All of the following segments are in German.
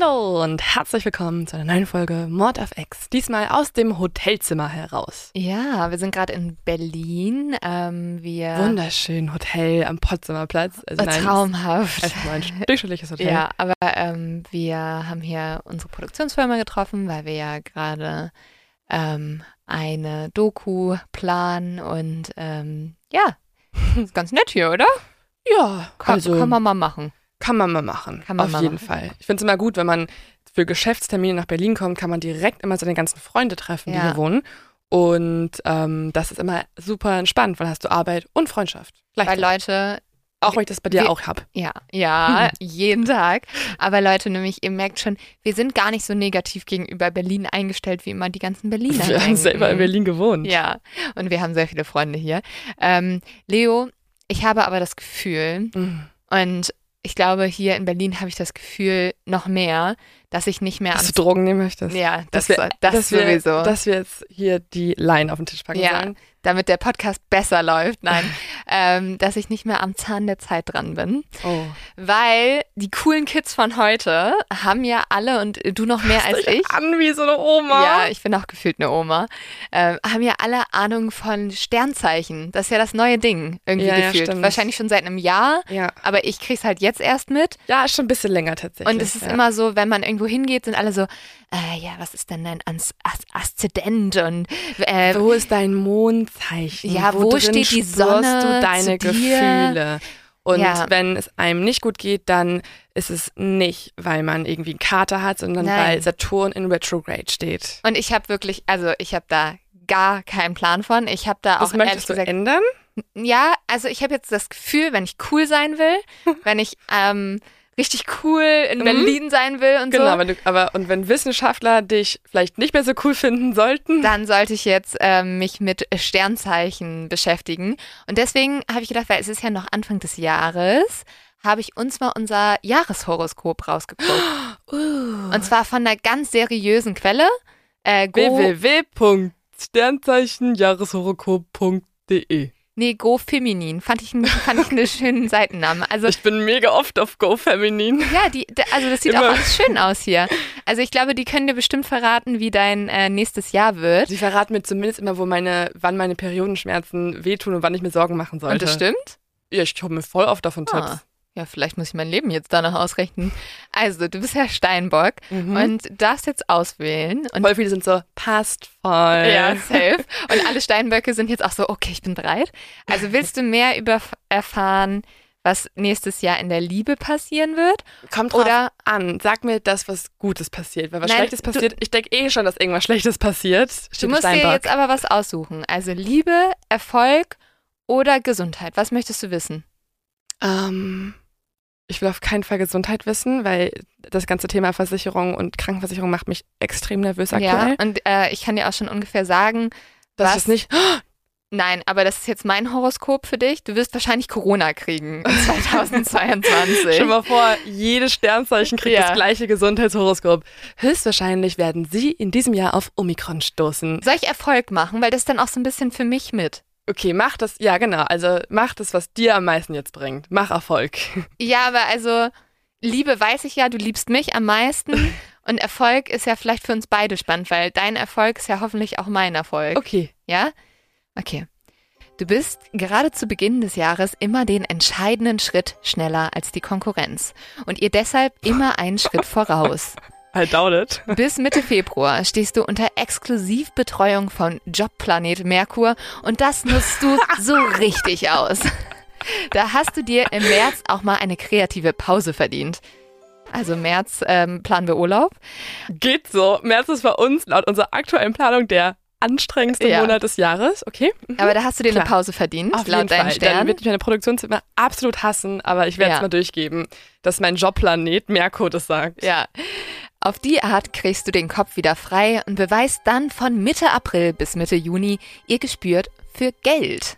Hallo und herzlich willkommen zu einer neuen Folge Mord auf X. Diesmal aus dem Hotelzimmer heraus. Ja, wir sind gerade in Berlin. Ähm, wir Wunderschön Hotel am Potsdamer Platz. Also Äh, nein, traumhaft. Erstmal ein durchschnittliches Hotel. Ja, aber ähm, wir haben hier unsere Produktionsfirma getroffen, weil wir ja gerade ähm, eine Doku planen und ähm, ja, ist ganz nett hier, oder? ja Kann, also kann man mal machen. Kann man mal machen. Kann man auf mal jeden machen. Fall. Ich finde es immer gut, wenn man für Geschäftstermine nach Berlin kommt, kann man direkt immer seine ganzen Freunde treffen, die Ja. hier wohnen. Und ähm, das ist immer super entspannt, weil hast du Arbeit und Freundschaft. Weil. Leute, Auch weil ich das bei dir wir- auch habe. ja, ja, Hm. jeden Tag. Aber Leute, nämlich, ihr merkt schon, wir sind gar nicht so negativ gegenüber Berlin eingestellt, wie immer die ganzen Berliner. Wir haben denken. selber in Berlin gewohnt. Ja, und wir haben sehr viele Freunde hier. Ähm, Leo, ich habe aber das Gefühl, Mhm. und ich glaube, hier in Berlin habe ich das Gefühl noch mehr, dass ich nicht mehr Dass du Drogen nehmen möchtest. Ja, das, dass wir, das dass wir. Dass wir jetzt hier die Line auf den Tisch packen Ja. sollen. damit der Podcast besser läuft. Nein, ähm, dass ich nicht mehr am Zahn der Zeit dran bin. Oh. Weil die coolen Kids von heute haben ja alle, und du noch mehr als ich, An wie so eine Oma. Ja, ich bin auch gefühlt eine Oma. Ähm, haben ja alle Ahnung von Sternzeichen. Das ist ja das neue Ding irgendwie Ja, ja, gefühlt. stimmt. Wahrscheinlich schon seit einem Jahr, ja. aber ich krieg's halt jetzt erst mit. Ja, ist schon ein bisschen länger tatsächlich. Und es ist ja. immer so, wenn man irgendwo hingeht, sind alle so, äh, ja, was ist denn dein As As Aszendent und äh, Wo ist dein Mondzeichen? Ja, wo drin steht die Sonne deine? Gefühle? Und Ja. wenn es einem nicht gut geht, dann ist es nicht, weil man irgendwie einen Kater hat, sondern Nein. weil Saturn in Retrograde steht. und ich habe wirklich, also ich habe da gar keinen Plan von. Ich habe da Das auch ehrlich möchtest du gesagt ändern? Ja, also ich habe jetzt das Gefühl, wenn ich cool sein will, wenn ich ähm, richtig cool in Mhm. Berlin sein will und Genau, so, wenn du, aber und wenn Wissenschaftler dich vielleicht nicht mehr so cool finden sollten, dann sollte ich jetzt ähm, mich mit Sternzeichen beschäftigen. Und deswegen habe ich gedacht, weil es ist ja noch Anfang des Jahres, habe ich uns mal unser Jahreshoroskop rausgeguckt. uh, Und zwar von einer ganz seriösen Quelle. Äh, www.sternzeichenjahreshoroskop.de nee, Go Feminin. Fand ich, fand ich einen schönen Seitennamen. Also Ich bin mega oft auf Go Feminin. Ja, die, also das sieht Immer. auch alles schön aus hier. Also ich glaube, die können dir bestimmt verraten, wie dein äh, nächstes Jahr wird. Sie verraten mir zumindest immer, wo meine, wann meine Periodenschmerzen wehtun und wann ich mir Sorgen machen sollte. Und das stimmt? Ja, ich hole mir voll oft davon Tipps. Ja, vielleicht muss ich mein Leben jetzt danach ausrechnen. Also, du bist ja Steinbock Mhm. und darfst jetzt auswählen. Und voll viele sind so, passt voll. ja, safe. Und alle Steinböcke sind jetzt auch so, okay, ich bin bereit. Also willst du mehr über erfahren, was nächstes Jahr in der Liebe passieren wird? Kommt drauf Oder- an. Sag mir das, was Gutes passiert. Weil was Nein, Schlechtes passiert, ich denke eh schon, dass irgendwas Schlechtes passiert. Du musst dir Steinbock. jetzt aber was aussuchen. Also Liebe, Erfolg oder Gesundheit. Was möchtest du wissen? Ähm, ich will auf keinen Fall Gesundheit wissen, weil das ganze Thema Versicherung und Krankenversicherung macht mich extrem nervös aktuell. Ja, und äh, ich kann dir auch schon ungefähr sagen, Das was ist nicht. Nein, aber das ist jetzt mein Horoskop für dich. Du wirst wahrscheinlich Corona kriegen in 2022. Stell mal vor, jedes Sternzeichen kriegt Ja. das gleiche Gesundheitshoroskop. Höchstwahrscheinlich werden Sie in diesem Jahr auf Omikron stoßen. Soll ich Erfolg machen? Weil das dann auch so ein bisschen für mich mit. Okay, mach das, ja genau, also mach das, was dir am meisten jetzt bringt. Mach Erfolg. Ja, aber also Liebe weiß ich ja, du liebst mich am meisten und Erfolg ist ja vielleicht für uns beide spannend, weil dein Erfolg ist ja hoffentlich auch mein Erfolg. Okay. Ja? Okay. Du bist gerade zu Beginn des Jahres immer den entscheidenden Schritt schneller als die Konkurrenz und ihr deshalb immer einen Schritt voraus. I doubt it. Bis Mitte Februar stehst du unter Exklusivbetreuung von Jobplanet Merkur und das nutzt du so richtig aus. Da hast du dir im März auch mal eine kreative Pause verdient. Also März ähm, planen wir Urlaub. Geht so. März ist bei uns laut unserer aktuellen Planung der anstrengendste Ja. Monat des Jahres. Okay. Aber da hast du dir Klar. eine Pause verdient, Auf laut jeden deinen Fall. Dann Sternen. wird mich meine Produktionszimmer absolut hassen, aber ich werde es Ja. mal durchgeben, dass mein Jobplanet Merkur das sagt. Ja. Auf die Art kriegst du den Kopf wieder frei und beweist dann von Mitte April bis Mitte Juni ihr Gespür für Geld.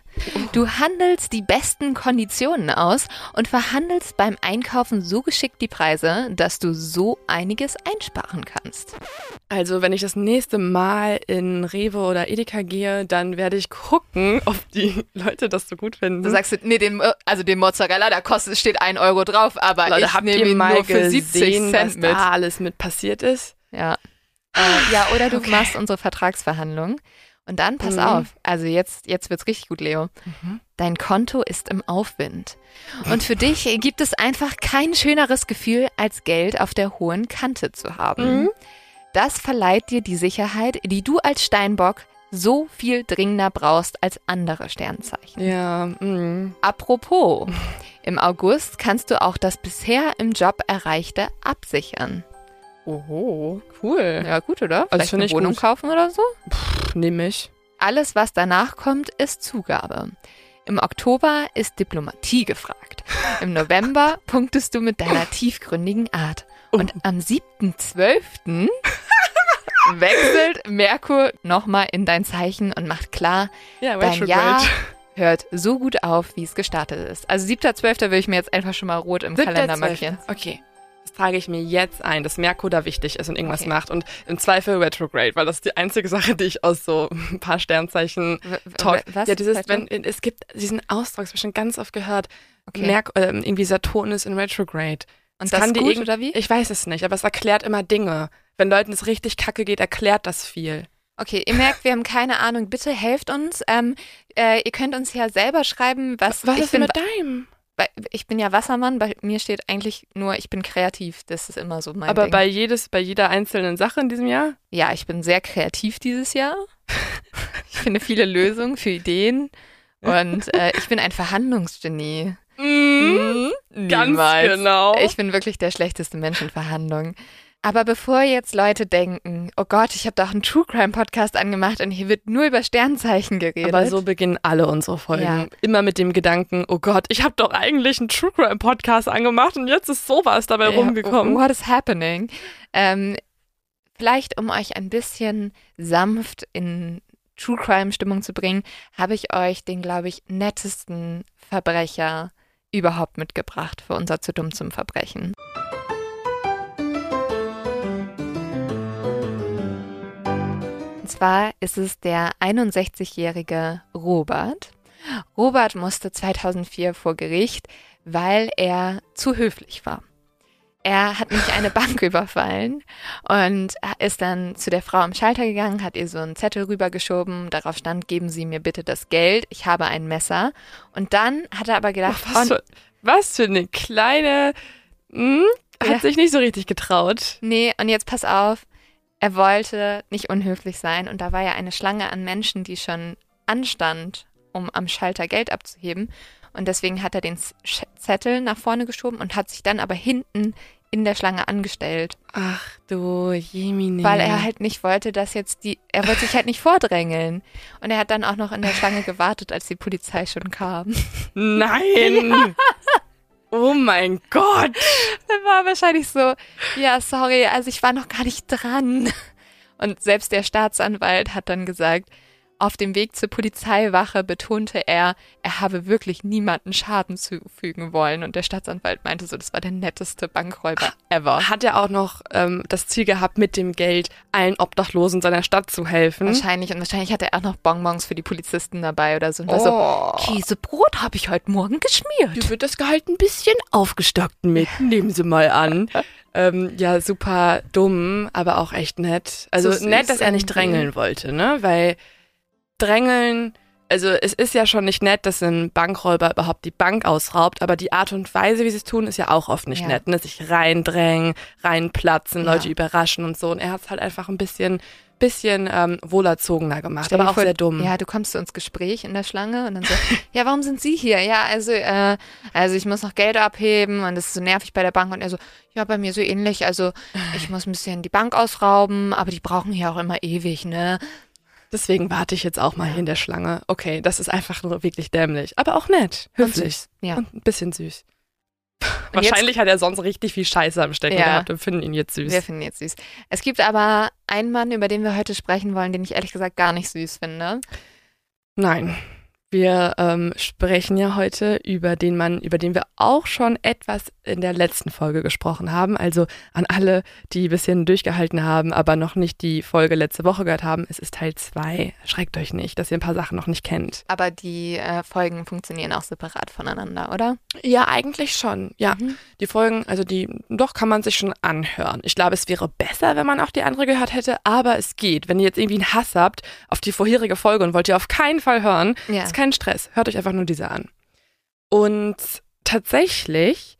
Du handelst die besten Konditionen aus und verhandelst beim Einkaufen so geschickt die Preise, dass du so einiges einsparen kannst. Also, wenn ich das nächste Mal in Rewe oder Edeka gehe, dann werde ich gucken, ob die Leute das so gut finden. Du sagst, nee, den, also den Mozzarella, da kostet, steht ein Euro drauf, aber Leute, ich nehme ihn mal nur für 70 gesehen, Cent was mit. da alles mit passiert ist? Ja. Äh, ja, oder du Okay. machst unsere Vertragsverhandlung. Und dann, pass Mhm. auf, also jetzt, jetzt wird's richtig gut, Leo. Mhm. Dein Konto ist im Aufwind. Und für dich gibt es einfach kein schöneres Gefühl, als Geld auf der hohen Kante zu haben. Mhm. Das verleiht dir die Sicherheit, die du als Steinbock so viel dringender brauchst als andere Sternzeichen. Ja, mm. Apropos, im August kannst du auch das bisher im Job Erreichte absichern. Oho, cool. Ja, gut, oder? Vielleicht finde eine ich Wohnung gut. kaufen oder so? Nehme ich. Alles, was danach kommt, ist Zugabe. Im Oktober ist Diplomatie gefragt. Im November punktest du mit deiner tiefgründigen Art. Und am 7.12. wechselt Merkur nochmal in dein Zeichen und macht klar, Ja, dein. Jahr hört so gut auf, wie es gestartet ist. Also 7.12. würde ich mir jetzt einfach schon mal rot im Kalender markieren. Okay. Trage ich mir jetzt ein, dass Merkur da wichtig ist und irgendwas Okay. macht. Und im Zweifel Retrograde, weil das ist die einzige Sache, die ich aus so ein paar Sternzeichen Talk. Was? Ja, dieses, wenn, es gibt diesen Ausdruck, das habe ich schon ganz oft gehört. Okay. Merk, ähm, irgendwie Saturn ist in Retrograde. Und das das kann ist die gut, irgend- oder wie? Ich weiß es nicht, aber es erklärt immer Dinge. Wenn Leuten es richtig kacke geht, erklärt das viel. Okay, ihr merkt, wir haben keine Ahnung. Bitte helft uns. Ähm, äh, ihr könnt uns ja selber schreiben, was, Was ist denn mit deinem? Ich bin ja Wassermann. Bei mir steht eigentlich nur, ich bin kreativ. Das ist immer so mein Aber Ding. bei jedes, bei jeder einzelnen Sache in diesem Jahr? ja, ich bin sehr kreativ dieses Jahr. ich finde viele Lösungen für Ideen und äh, ich bin ein Verhandlungsgenie. Mhm. Ganz Niemals. genau. Ich bin wirklich der schlechteste Mensch in Verhandlungen. Aber bevor jetzt Leute denken, oh Gott, ich habe doch einen True Crime Podcast angemacht und hier wird nur über Sternzeichen geredet. Aber so beginnen alle unsere Folgen. Ja. Immer mit dem Gedanken, oh Gott, ich habe doch eigentlich einen True Crime Podcast angemacht und jetzt ist sowas dabei Ja, rumgekommen. What is happening? Ähm, vielleicht, um euch ein bisschen sanft in True Crime Stimmung zu bringen, habe ich euch den, glaube ich, nettesten Verbrecher überhaupt mitgebracht für unser Zu dumm zum Verbrechen. Und zwar ist es der 61-jährige Robert. Robert musste 2004 vor Gericht, weil er zu höflich war. Er hat nämlich eine Bank überfallen und ist dann zu der Frau am Schalter gegangen, hat ihr so einen Zettel rübergeschoben, darauf stand, geben Sie mir bitte das Geld, ich habe ein Messer. Und dann hat er aber gedacht, was, oh, für, was für eine kleine. Hm, hat Ja. sich nicht so richtig getraut. nee, und jetzt pass auf, er wollte nicht unhöflich sein und da war ja eine Schlange an Menschen, die schon anstand, um am Schalter Geld abzuheben. Und deswegen hat er den Zettel nach vorne geschoben und hat sich dann aber hinten in der Schlange angestellt. Ach du Jemine. Weil er halt nicht wollte, dass jetzt die, er wollte sich halt nicht vordrängeln. Und er hat dann auch noch in der Schlange gewartet, als die Polizei schon kam. Nein! oh mein Gott! Er war wahrscheinlich so, ja, sorry, also ich war noch gar nicht dran. Und selbst der Staatsanwalt hat dann gesagt, Auf dem Weg zur Polizeiwache betonte er, er habe wirklich niemanden Schaden zufügen wollen. Und der Staatsanwalt meinte so, das war der netteste Bankräuber ever. Hat er auch noch ähm, das Ziel gehabt, mit dem Geld allen Obdachlosen seiner Stadt zu helfen? Wahrscheinlich. Und wahrscheinlich hatte er auch noch Bonbons für die Polizisten dabei oder so. Und oh. so, Käsebrot habe ich heute Morgen geschmiert. Hier wird das Gehalt ein bisschen aufgestockt mit. Nehmen Sie mal an. Ähm, ja, super dumm, aber auch echt nett. Also so nett, dass er nicht drängeln wollte, ne? Weil drängeln, also es ist ja schon nicht nett, dass ein Bankräuber überhaupt die Bank ausraubt, aber die Art und Weise, wie sie es tun, ist ja auch oft nicht ja. nett, ne? Sich reindrängen, reinplatzen, ja. Leute überraschen und so. Und er hat es halt einfach ein bisschen bisschen ähm, wohlerzogener gemacht, Stell aber auch vor, sehr dumm. Ja, du kommst zu uns Gespräch in der Schlange und dann so, ja, warum sind Sie hier? Ja, also, äh, also ich muss noch Geld abheben und das ist so nervig bei der Bank und er so, ja, bei mir so ähnlich. Also ich muss ein bisschen die Bank ausrauben, aber die brauchen hier auch immer ewig, ne? Deswegen warte ich jetzt auch mal hier in der Schlange. Okay, das ist einfach nur wirklich dämlich, aber auch nett, höflich und, ja. und ein bisschen süß. Wahrscheinlich hat er sonst richtig viel Scheiße am Stecken ja. gehabt und finden ihn jetzt süß. Wir finden ihn jetzt süß. Es gibt aber einen Mann, über den wir heute sprechen wollen, den ich ehrlich gesagt gar nicht süß finde. Nein. Wir ähm, sprechen ja heute über den Mann, über den wir auch schon etwas in der letzten Folge gesprochen haben. Also an alle, die ein bisschen durchgehalten haben, aber noch nicht die Folge letzte Woche gehört haben. Es ist Teil 2. Schreckt euch nicht, dass ihr ein paar Sachen noch nicht kennt. Aber die äh, Folgen funktionieren auch separat voneinander, oder? Ja, eigentlich schon. Ja. Mhm. Die Folgen, also die, doch kann man sich schon anhören. Ich glaube, es wäre besser, wenn man auch die andere gehört hätte, aber es geht. Wenn ihr jetzt irgendwie einen Hass habt auf die vorherige Folge und wollt ihr auf keinen Fall hören, ja. ist kein Stress. Hört euch einfach nur diese an. Und tatsächlich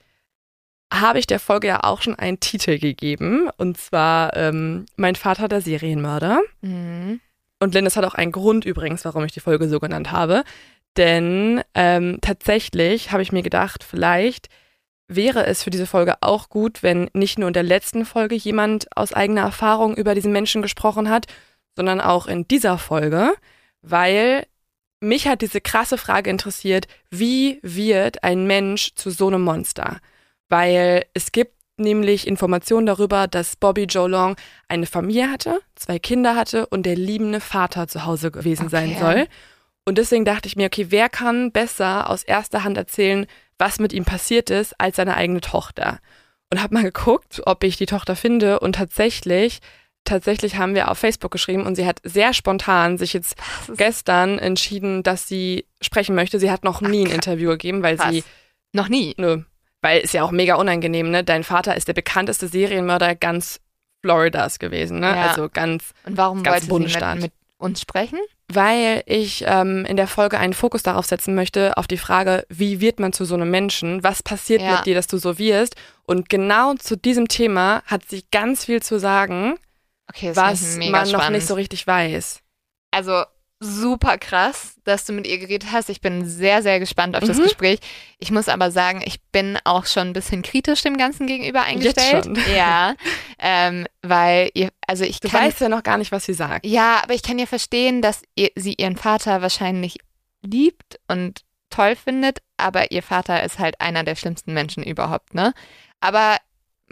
habe ich der Folge ja auch schon einen Titel gegeben. Und zwar ähm, Mein Vater der Serienmörder. Mhm. Und Lindes hat auch einen Grund übrigens, warum ich die Folge so genannt habe. Denn ähm, tatsächlich habe ich mir gedacht, vielleicht wäre es für diese Folge auch gut, wenn nicht nur in der letzten Folge jemand aus eigener Erfahrung über diesen Menschen gesprochen hat, sondern auch in dieser Folge, weil mich hat diese krasse Frage interessiert, wie wird ein Mensch zu so einem Monster? Weil es gibt nämlich Informationen darüber, dass Bobby Joe Long eine Familie hatte, zwei Kinder hatte und der liebende Vater zu Hause gewesen okay. sein soll. Und deswegen dachte ich mir, okay, wer kann besser aus erster Hand erzählen, was mit ihm passiert ist, als seine eigene Tochter? Und habe mal geguckt, ob ich die Tochter finde und tatsächlich tatsächlich haben wir auf Facebook geschrieben und sie hat sehr spontan sich jetzt gestern entschieden, dass sie sprechen möchte. Sie hat noch nie Ach, ein Interview gegeben, weil krass. sie. Noch nie? Nö. Weil es ja auch mega unangenehm, ne? Dein Vater ist der bekannteste Serienmörder ganz Floridas gewesen, ne? Ja. Also ganz. Und warum ganz wollte sie mit, mit uns sprechen? Weil ich ähm, in der Folge einen Fokus darauf setzen möchte, auf die Frage, wie wird man zu so einem Menschen? Was passiert ja. mit dir, dass du so wirst? Und genau zu diesem Thema hat sie ganz viel zu sagen. Okay, was man spannend. noch nicht so richtig weiß. Also super krass, dass du mit ihr geredet hast. Ich bin sehr, sehr gespannt auf mhm. das Gespräch. Ich muss aber sagen, ich bin auch schon ein bisschen kritisch dem Ganzen gegenüber eingestellt. Jetzt schon. Ja, ähm, weil ihr, also ich du kann, weißt ja noch gar nicht, was sie sagt. Ja, aber ich kann ja verstehen, dass ihr, sie ihren Vater wahrscheinlich liebt und toll findet, aber ihr Vater ist halt einer der schlimmsten Menschen überhaupt, ne? Aber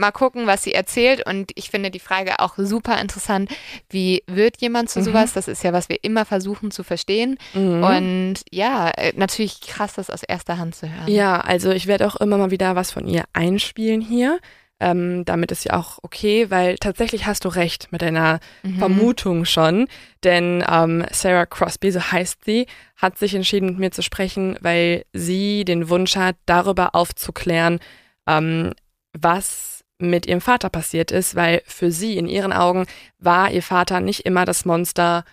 mal gucken, was sie erzählt. Und ich finde die Frage auch super interessant. Wie wird jemand zu mhm. sowas? Das ist ja, was wir immer versuchen zu verstehen. Mhm. Und ja, äh, natürlich krass, das aus erster Hand zu hören. Ja, also ich werde auch immer mal wieder was von ihr einspielen hier. Ähm, damit ist ja auch okay, weil tatsächlich hast du recht mit deiner mhm. Vermutung schon. Denn ähm, Sarah Crosby, so heißt sie, hat sich entschieden, mit mir zu sprechen, weil sie den Wunsch hat, darüber aufzuklären, ähm, was mit ihrem Vater passiert ist, weil für sie in ihren Augen war ihr Vater nicht immer das Monster,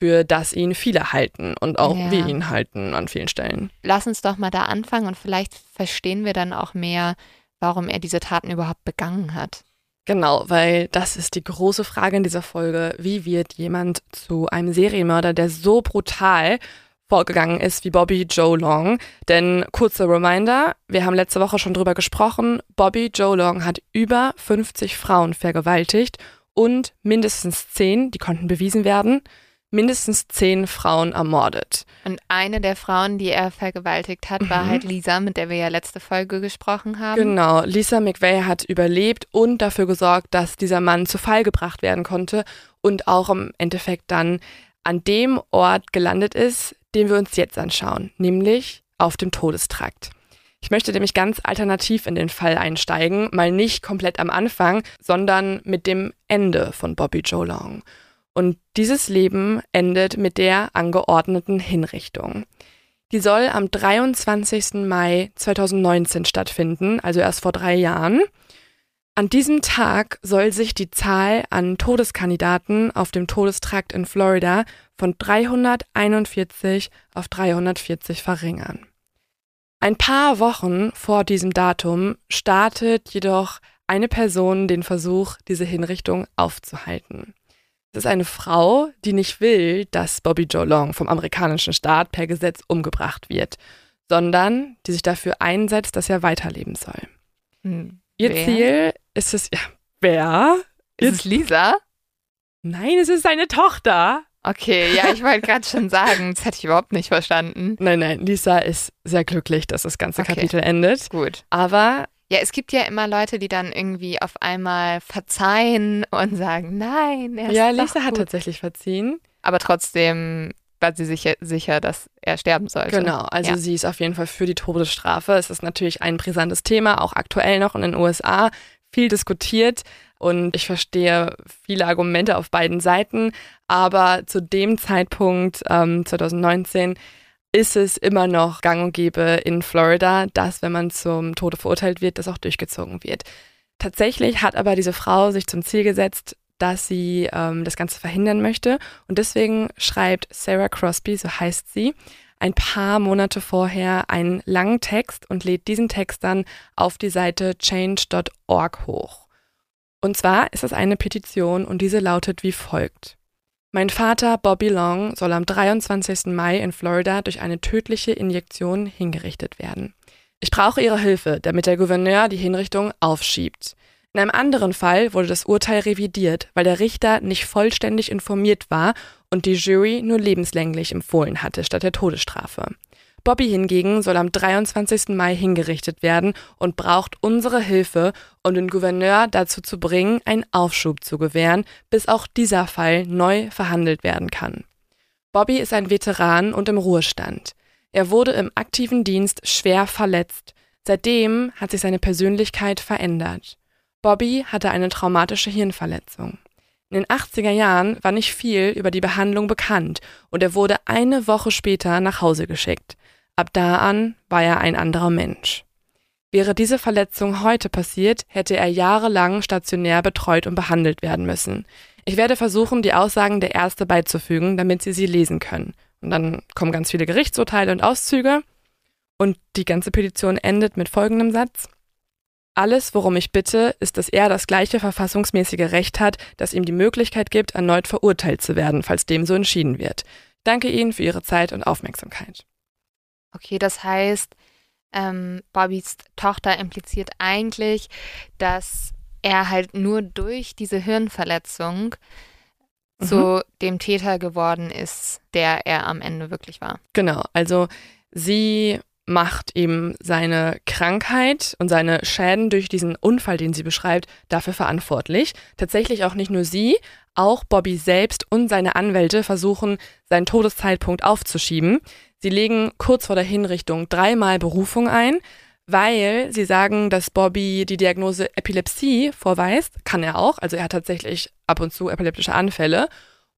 für das ihn viele halten und auch ja. wir ihn halten an vielen Stellen. Lass uns doch mal da anfangen und vielleicht verstehen wir dann auch mehr, warum er diese Taten überhaupt begangen hat. Genau, weil das ist die große Frage in dieser Folge. Wie wird jemand zu einem Serienmörder, der so brutal vorgegangen ist wie Bobby Joe Long. Denn kurzer Reminder, wir haben letzte Woche schon drüber gesprochen, Bobby Joe Long hat über 50 Frauen vergewaltigt und mindestens 10, die konnten bewiesen werden, mindestens 10 Frauen ermordet. Und eine der Frauen, die er vergewaltigt hat, war mhm. halt Lisa, mit der wir ja letzte Folge gesprochen haben. Genau, Lisa McVeigh hat überlebt und dafür gesorgt, dass dieser Mann zu Fall gebracht werden konnte und auch im Endeffekt dann an dem Ort gelandet ist, den wir uns jetzt anschauen, nämlich auf dem Todestrakt. Ich möchte nämlich ganz alternativ in den Fall einsteigen, mal nicht komplett am Anfang, sondern mit dem Ende von Bobby Joe Long. Und dieses Leben endet mit der angeordneten Hinrichtung. Die soll am 23. Mai 2019 stattfinden, also erst vor drei Jahren. An diesem Tag soll sich die Zahl an Todeskandidaten auf dem Todestrakt in Florida von 341 auf 340 verringern. Ein paar Wochen vor diesem Datum startet jedoch eine Person den Versuch, diese Hinrichtung aufzuhalten. Es ist eine Frau, die nicht will, dass Bobby Joe Long vom amerikanischen Staat per Gesetz umgebracht wird, sondern die sich dafür einsetzt, dass er weiterleben soll. Hm. Ihr wer? Ziel ist es, ja, wer? Ist es Lisa? Nein, es ist seine Tochter. Okay, ja, ich wollte gerade schon sagen, das hätte ich überhaupt nicht verstanden. Nein, nein, Lisa ist sehr glücklich, dass das ganze okay. Kapitel endet. Gut. Aber. Ja, es gibt ja immer Leute, die dann irgendwie auf einmal verzeihen und sagen, nein, er ist Ja, Lisa hat tatsächlich verziehen. Aber trotzdem war sie sicher, sicher, dass er sterben sollte. Genau, also ja. sie ist auf jeden Fall für die Todesstrafe. Es ist natürlich ein brisantes Thema, auch aktuell noch in den USA, viel diskutiert. Und ich verstehe viele Argumente auf beiden Seiten. Aber zu dem Zeitpunkt, ähm, 2019, ist es immer noch gang und gäbe in Florida, dass, wenn man zum Tode verurteilt wird, das auch durchgezogen wird. Tatsächlich hat aber diese Frau sich zum Ziel gesetzt, dass sie ähm, das Ganze verhindern möchte. Und deswegen schreibt Sarah Crosby, so heißt sie, ein paar Monate vorher einen langen Text und lädt diesen Text dann auf die Seite change.org hoch. Und zwar ist es eine Petition und diese lautet wie folgt. Mein Vater Bobby Long soll am 23. Mai in Florida durch eine tödliche Injektion hingerichtet werden. Ich brauche Ihre Hilfe, damit der Gouverneur die Hinrichtung aufschiebt. In einem anderen Fall wurde das Urteil revidiert, weil der Richter nicht vollständig informiert war und die Jury nur lebenslänglich empfohlen hatte statt der Todesstrafe. Bobby hingegen soll am 23. Mai hingerichtet werden und braucht unsere Hilfe, um den Gouverneur dazu zu bringen, einen Aufschub zu gewähren, bis auch dieser Fall neu verhandelt werden kann. Bobby ist ein Veteran und im Ruhestand. Er wurde im aktiven Dienst schwer verletzt. Seitdem hat sich seine Persönlichkeit verändert. Bobby hatte eine traumatische Hirnverletzung. In den 80er Jahren war nicht viel über die Behandlung bekannt und er wurde eine Woche später nach Hause geschickt. Ab da an war er ein anderer Mensch. Wäre diese Verletzung heute passiert, hätte er jahrelang stationär betreut und behandelt werden müssen. Ich werde versuchen, die Aussagen der Ärzte beizufügen, damit Sie sie lesen können. Und dann kommen ganz viele Gerichtsurteile und Auszüge. Und die ganze Petition endet mit folgendem Satz. Alles, worum ich bitte, ist, dass er das gleiche verfassungsmäßige Recht hat, das ihm die Möglichkeit gibt, erneut verurteilt zu werden, falls dem so entschieden wird. Danke Ihnen für Ihre Zeit und Aufmerksamkeit. Okay, das heißt, ähm, Bobbys Tochter impliziert eigentlich, dass er halt nur durch diese Hirnverletzung mhm. zu dem Täter geworden ist, der er am Ende wirklich war. Genau, also sie macht eben seine Krankheit und seine Schäden durch diesen Unfall, den sie beschreibt, dafür verantwortlich. Tatsächlich auch nicht nur sie, auch Bobby selbst und seine Anwälte versuchen, seinen Todeszeitpunkt aufzuschieben. Sie legen kurz vor der Hinrichtung dreimal Berufung ein, weil sie sagen, dass Bobby die Diagnose Epilepsie vorweist. Kann er auch. Also er hat tatsächlich ab und zu epileptische Anfälle.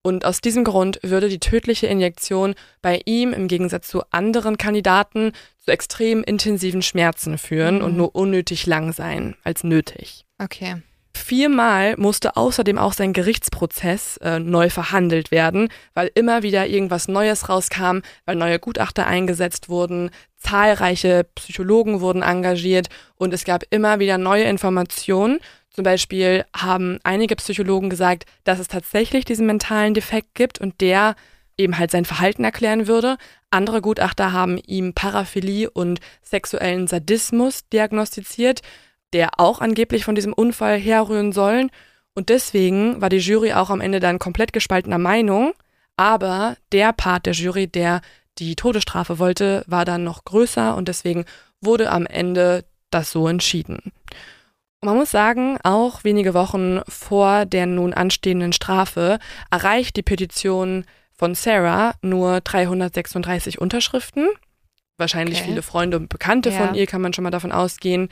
Und aus diesem Grund würde die tödliche Injektion bei ihm im Gegensatz zu anderen Kandidaten zu extrem intensiven Schmerzen führen mhm. und nur unnötig lang sein als nötig. Okay. Viermal musste außerdem auch sein Gerichtsprozess äh, neu verhandelt werden, weil immer wieder irgendwas Neues rauskam, weil neue Gutachter eingesetzt wurden, zahlreiche Psychologen wurden engagiert und es gab immer wieder neue Informationen. Zum Beispiel haben einige Psychologen gesagt, dass es tatsächlich diesen mentalen Defekt gibt und der eben halt sein Verhalten erklären würde. Andere Gutachter haben ihm Paraphilie und sexuellen Sadismus diagnostiziert der auch angeblich von diesem Unfall herrühren sollen. Und deswegen war die Jury auch am Ende dann komplett gespaltener Meinung. Aber der Part der Jury, der die Todesstrafe wollte, war dann noch größer und deswegen wurde am Ende das so entschieden. Und man muss sagen, auch wenige Wochen vor der nun anstehenden Strafe erreicht die Petition von Sarah nur 336 Unterschriften. Wahrscheinlich Okay. viele Freunde und Bekannte Ja. von ihr, kann man schon mal davon ausgehen.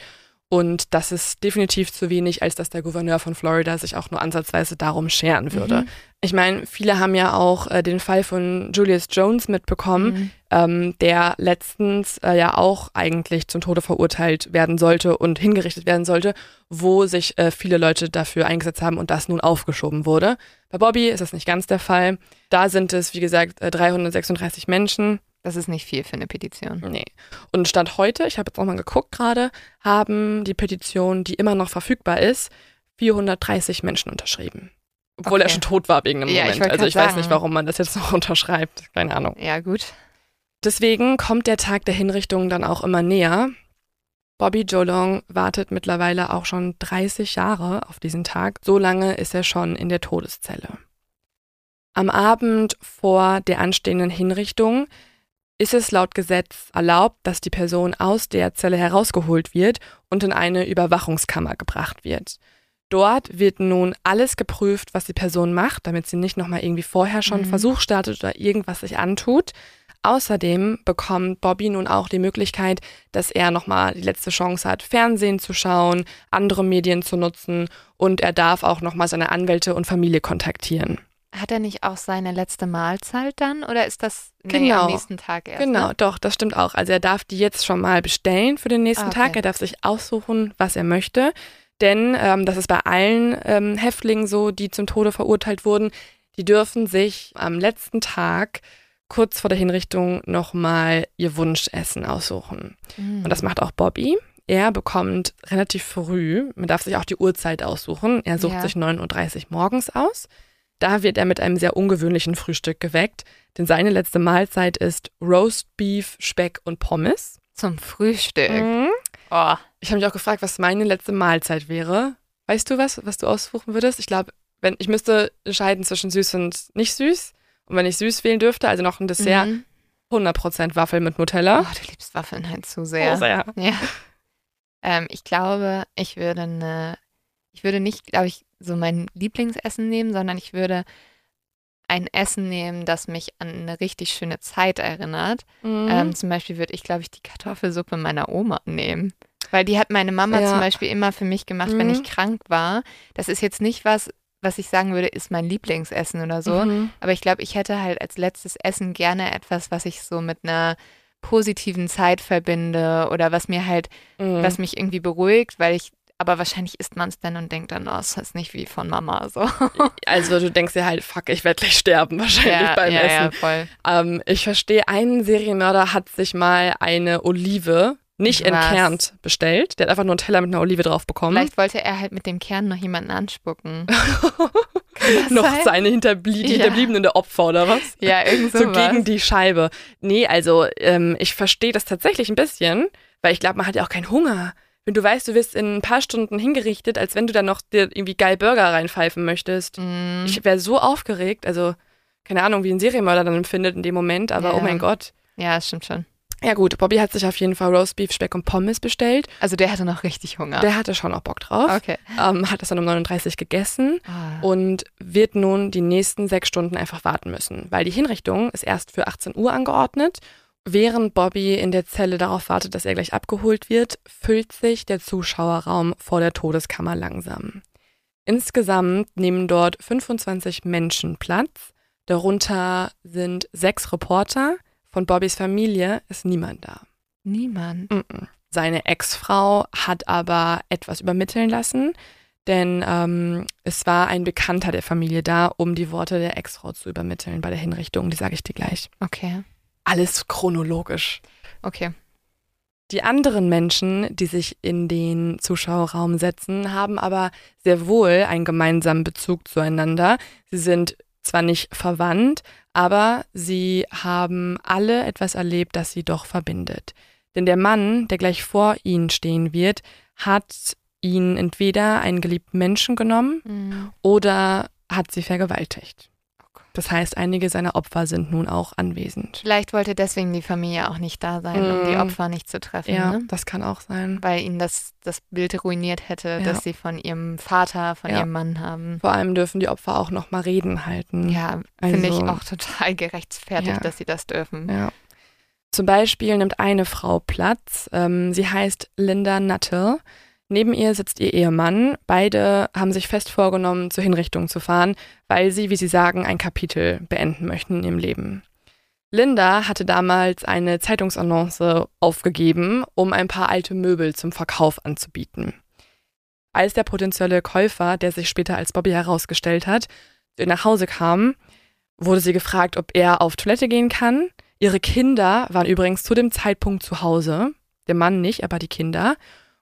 Und das ist definitiv zu wenig, als dass der Gouverneur von Florida sich auch nur ansatzweise darum scheren würde. Mhm. Ich meine, viele haben ja auch äh, den Fall von Julius Jones mitbekommen, Mhm. ähm, der letztens äh, ja auch eigentlich zum Tode verurteilt werden sollte und hingerichtet werden sollte, wo sich äh, viele Leute dafür eingesetzt haben und das nun aufgeschoben wurde. Bei Bobby ist das nicht ganz der Fall. Da sind es, wie gesagt, äh, 336 Menschen. Das ist nicht viel für eine Petition. Nee. Und Stand heute, ich habe jetzt nochmal geguckt gerade, haben die Petition, die immer noch verfügbar ist, 430 Menschen unterschrieben. Obwohl er Okay. schon tot war wegen dem Ja, ich Moment. also ich weiß sagen. nicht, warum man das jetzt noch unterschreibt. Keine Ahnung. Ja, gut. Deswegen kommt der Tag der Hinrichtung dann auch immer näher. Bobby Jolong wartet mittlerweile auch schon 30 Jahre auf diesen Tag. So lange ist er schon in der Todeszelle. Am Abend vor der anstehenden Hinrichtung ist es laut Gesetz erlaubt, dass die Person aus der Zelle herausgeholt wird und in eine Überwachungskammer gebracht wird. Dort wird nun alles geprüft, was die Person macht, damit sie nicht nochmal irgendwie vorher schon einen Mhm. Versuch startet oder irgendwas sich antut. Außerdem bekommt Bobby nun auch die Möglichkeit, dass er nochmal die letzte Chance hat, Fernsehen zu schauen, andere Medien zu nutzen und er darf auch nochmal seine Anwälte und Familie kontaktieren. Hat er nicht auch seine letzte Mahlzeit dann? Oder ist das nee, Genau. am nächsten Tag erst? Genau, Ne? doch, das stimmt auch. Also er darf die jetzt schon mal bestellen für den nächsten Ah, okay. Tag. Er darf sich aussuchen, was er möchte. Denn ähm, das ist bei allen ähm, Häftlingen so, die zum Tode verurteilt wurden. Die dürfen sich am letzten Tag kurz vor der Hinrichtung nochmal ihr Wunschessen aussuchen. Mhm. Und das macht auch Bobby. Er bekommt relativ früh, man darf sich auch die Uhrzeit aussuchen, er sucht Ja. sich 9.30 Uhr morgens aus. Da wird er mit einem sehr ungewöhnlichen Frühstück geweckt, denn seine letzte Mahlzeit ist Roast Beef, Speck und Pommes. Zum Frühstück. Mhm. Oh. Ich habe mich auch gefragt, was meine letzte Mahlzeit wäre. Weißt du was, was du aussuchen würdest? Ich glaube, wenn ich müsste entscheiden zwischen süß und nicht süß. Und wenn ich süß wählen dürfte, also noch ein Dessert, Mhm. 100% Waffel mit Nutella. Oh, du liebst Waffeln halt zu sehr. Oh, sehr. Ja. Ähm, ich glaube, ich würde eine, ich würde nicht, glaube ich, so mein Lieblingsessen nehmen, sondern ich würde ein Essen nehmen, das mich an eine richtig schöne Zeit erinnert. Mhm. Ähm, zum Beispiel würde ich, glaube ich, die Kartoffelsuppe meiner Oma nehmen. Weil die hat meine Mama Ja. zum Beispiel immer für mich gemacht, wenn Mhm. ich krank war. Das ist jetzt nicht was, was ich sagen würde, ist mein Lieblingsessen oder so. Mhm. Aber ich glaube, ich hätte halt als letztes Essen gerne etwas, was ich so mit einer positiven Zeit verbinde oder was mir halt, Mhm. was mich irgendwie beruhigt, weil ich, aber wahrscheinlich isst man es dann und denkt dann, oh, es ist nicht wie von Mama so. Also du denkst dir halt, fuck, ich werde gleich sterben wahrscheinlich ja, beim ja, Essen. ja, voll. Ähm, ich verstehe, ein Serienmörder hat sich mal eine Olive nicht Was? entkernt bestellt. Der hat einfach nur einen Teller mit einer Olive drauf bekommen. Vielleicht wollte er halt mit dem Kern noch jemanden anspucken. Das Noch sein? seine Hinterblie Ja. Hinterbliebenen der Opfer oder was? Ja, irgend So gegen die Scheibe. Nee, also ähm, ich verstehe das tatsächlich ein bisschen, weil ich glaube, man hat ja auch keinen Hunger. Wenn du weißt, du wirst in ein paar Stunden hingerichtet, als wenn du dann noch dir irgendwie geil Burger reinpfeifen möchtest. Mm, Ich wäre so aufgeregt, also keine Ahnung, wie ein Serienmörder dann empfindet in dem Moment, aber Ja. oh mein Gott. ja, das stimmt schon. Ja gut, Bobby hat sich auf jeden Fall Roastbeef, Speck und Pommes bestellt. Also der hatte noch richtig Hunger. Der hatte schon auch Bock drauf. okay. Ähm, hat das dann um 39 gegessen Ah. und wird nun die nächsten sechs Stunden einfach warten müssen, weil die Hinrichtung ist erst für 18 Uhr angeordnet. Während Bobby in der Zelle darauf wartet, dass er gleich abgeholt wird, füllt sich der Zuschauerraum vor der Todeskammer langsam. Insgesamt nehmen dort 25 Menschen Platz. Darunter sind sechs Reporter. Von Bobbys Familie ist niemand da. Niemand. Mm-mm. Seine Ex-Frau hat aber etwas übermitteln lassen, denn ähm, es war ein Bekannter der Familie da, um die Worte der Ex-Frau zu übermitteln bei der Hinrichtung. Die sage ich dir gleich. Okay. Alles chronologisch. Okay. Die anderen Menschen, die sich in den Zuschauerraum setzen, haben aber sehr wohl einen gemeinsamen Bezug zueinander. Sie sind zwar nicht verwandt, aber sie haben alle etwas erlebt, das sie doch verbindet. Denn der Mann, der gleich vor ihnen stehen wird, hat ihnen entweder einen geliebten Menschen genommen Mm. oder hat sie vergewaltigt. Das heißt, einige seiner Opfer sind nun auch anwesend. Vielleicht wollte deswegen die Familie auch nicht da sein, um die Mm. Opfer nicht zu treffen, Ja, ne? das kann auch sein. weil ihnen das, das Bild ruiniert hätte, Ja. dass sie von ihrem Vater, von Ja. ihrem Mann haben. Vor allem dürfen die Opfer auch noch mal Reden halten. Ja, finde ich Also- auch total gerechtfertigt, Ja. dass sie das dürfen. Ja. Zum Beispiel nimmt eine Frau Platz. Ähm, sie heißt Linda Nuttall. Neben ihr sitzt ihr Ehemann. Beide haben sich fest vorgenommen, zur Hinrichtung zu fahren, weil sie, wie sie sagen, ein Kapitel beenden möchten in ihrem Leben. Linda hatte damals eine Zeitungsannonce aufgegeben, um ein paar alte Möbel zum Verkauf anzubieten. Als der potenzielle Käufer, der sich später als Bobby herausgestellt hat, nach Hause kam, wurde sie gefragt, ob er auf Toilette gehen kann. Ihre Kinder waren übrigens zu dem Zeitpunkt zu Hause. Der Mann nicht, aber die Kinder.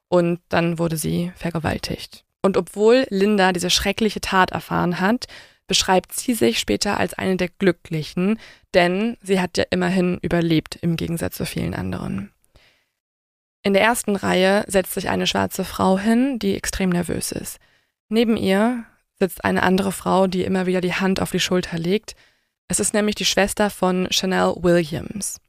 Und dann wurde sie vergewaltigt. Und obwohl Linda diese schreckliche Tat erfahren hat, beschreibt sie sich später als eine der Glücklichen, denn sie hat ja immerhin überlebt im Gegensatz zu vielen anderen. In der ersten Reihe setzt sich eine schwarze Frau hin, die extrem nervös ist. Neben ihr sitzt eine andere Frau, die immer wieder die Hand auf die Schulter legt. Es ist nämlich die Schwester von Chanel Williams.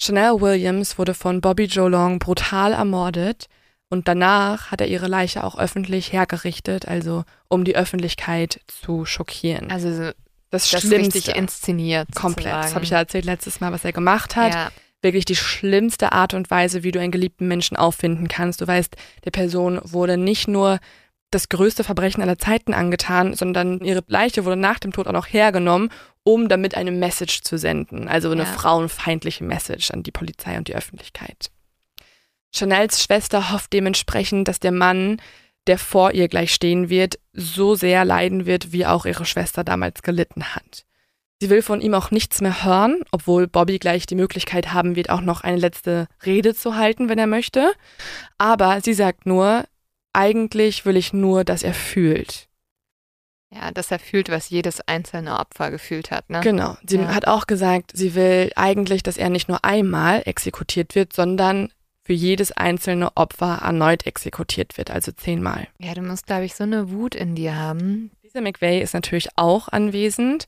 Chanel Williams wurde von Bobby Joe Long brutal ermordet und danach hat er ihre Leiche auch öffentlich hergerichtet, also um die Öffentlichkeit zu schockieren. Also so- das das Schlimmste. richtig inszeniert. Komplett. Das sozusagen. habe ich ja erzählt letztes Mal, was er gemacht hat. Ja, Wirklich die schlimmste Art und Weise, wie du einen geliebten Menschen auffinden kannst. Du weißt, der Person wurde nicht nur das größte Verbrechen aller Zeiten angetan, sondern ihre Leiche wurde nach dem Tod auch noch hergenommen, um damit eine Message zu senden. Also eine Ja. frauenfeindliche Message an die Polizei und die Öffentlichkeit. Chanels Schwester hofft dementsprechend, dass der Mann, der vor ihr gleich stehen wird, so sehr leiden wird, wie auch ihre Schwester damals gelitten hat. Sie will von ihm auch nichts mehr hören, obwohl Bobby gleich die Möglichkeit haben wird, auch noch eine letzte Rede zu halten, wenn er möchte. Aber sie sagt nur, eigentlich will ich nur, dass er fühlt. ja, dass er fühlt, was jedes einzelne Opfer gefühlt hat. Ne? Genau. Sie Ja. hat auch gesagt, sie will eigentlich, dass er nicht nur einmal exekutiert wird, sondern für jedes einzelne Opfer erneut exekutiert wird, also zehnmal. Ja, du musst, glaube ich, so eine Wut in dir haben. Lisa McVeigh ist natürlich auch anwesend.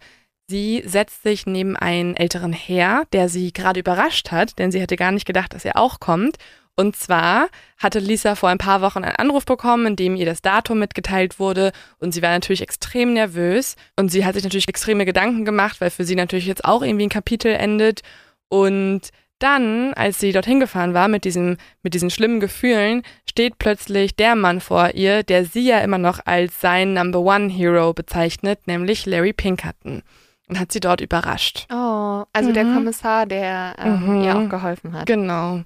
Sie setzt sich neben einen älteren Herr, der sie gerade überrascht hat, denn sie hätte gar nicht gedacht, dass er auch kommt. Und zwar hatte Lisa vor ein paar Wochen einen Anruf bekommen, in dem ihr das Datum mitgeteilt wurde und sie war natürlich extrem nervös und sie hat sich natürlich extreme Gedanken gemacht, weil für sie natürlich jetzt auch irgendwie ein Kapitel endet und dann, als sie dorthin gefahren war mit, diesem, mit diesen schlimmen Gefühlen, steht plötzlich der Mann vor ihr, der sie ja immer noch als sein Number One Hero bezeichnet, nämlich Larry Pinkerton. Und hat sie dort überrascht. Oh, also der Mhm. Kommissar, der ähm, Mhm. ihr auch geholfen hat. Genau.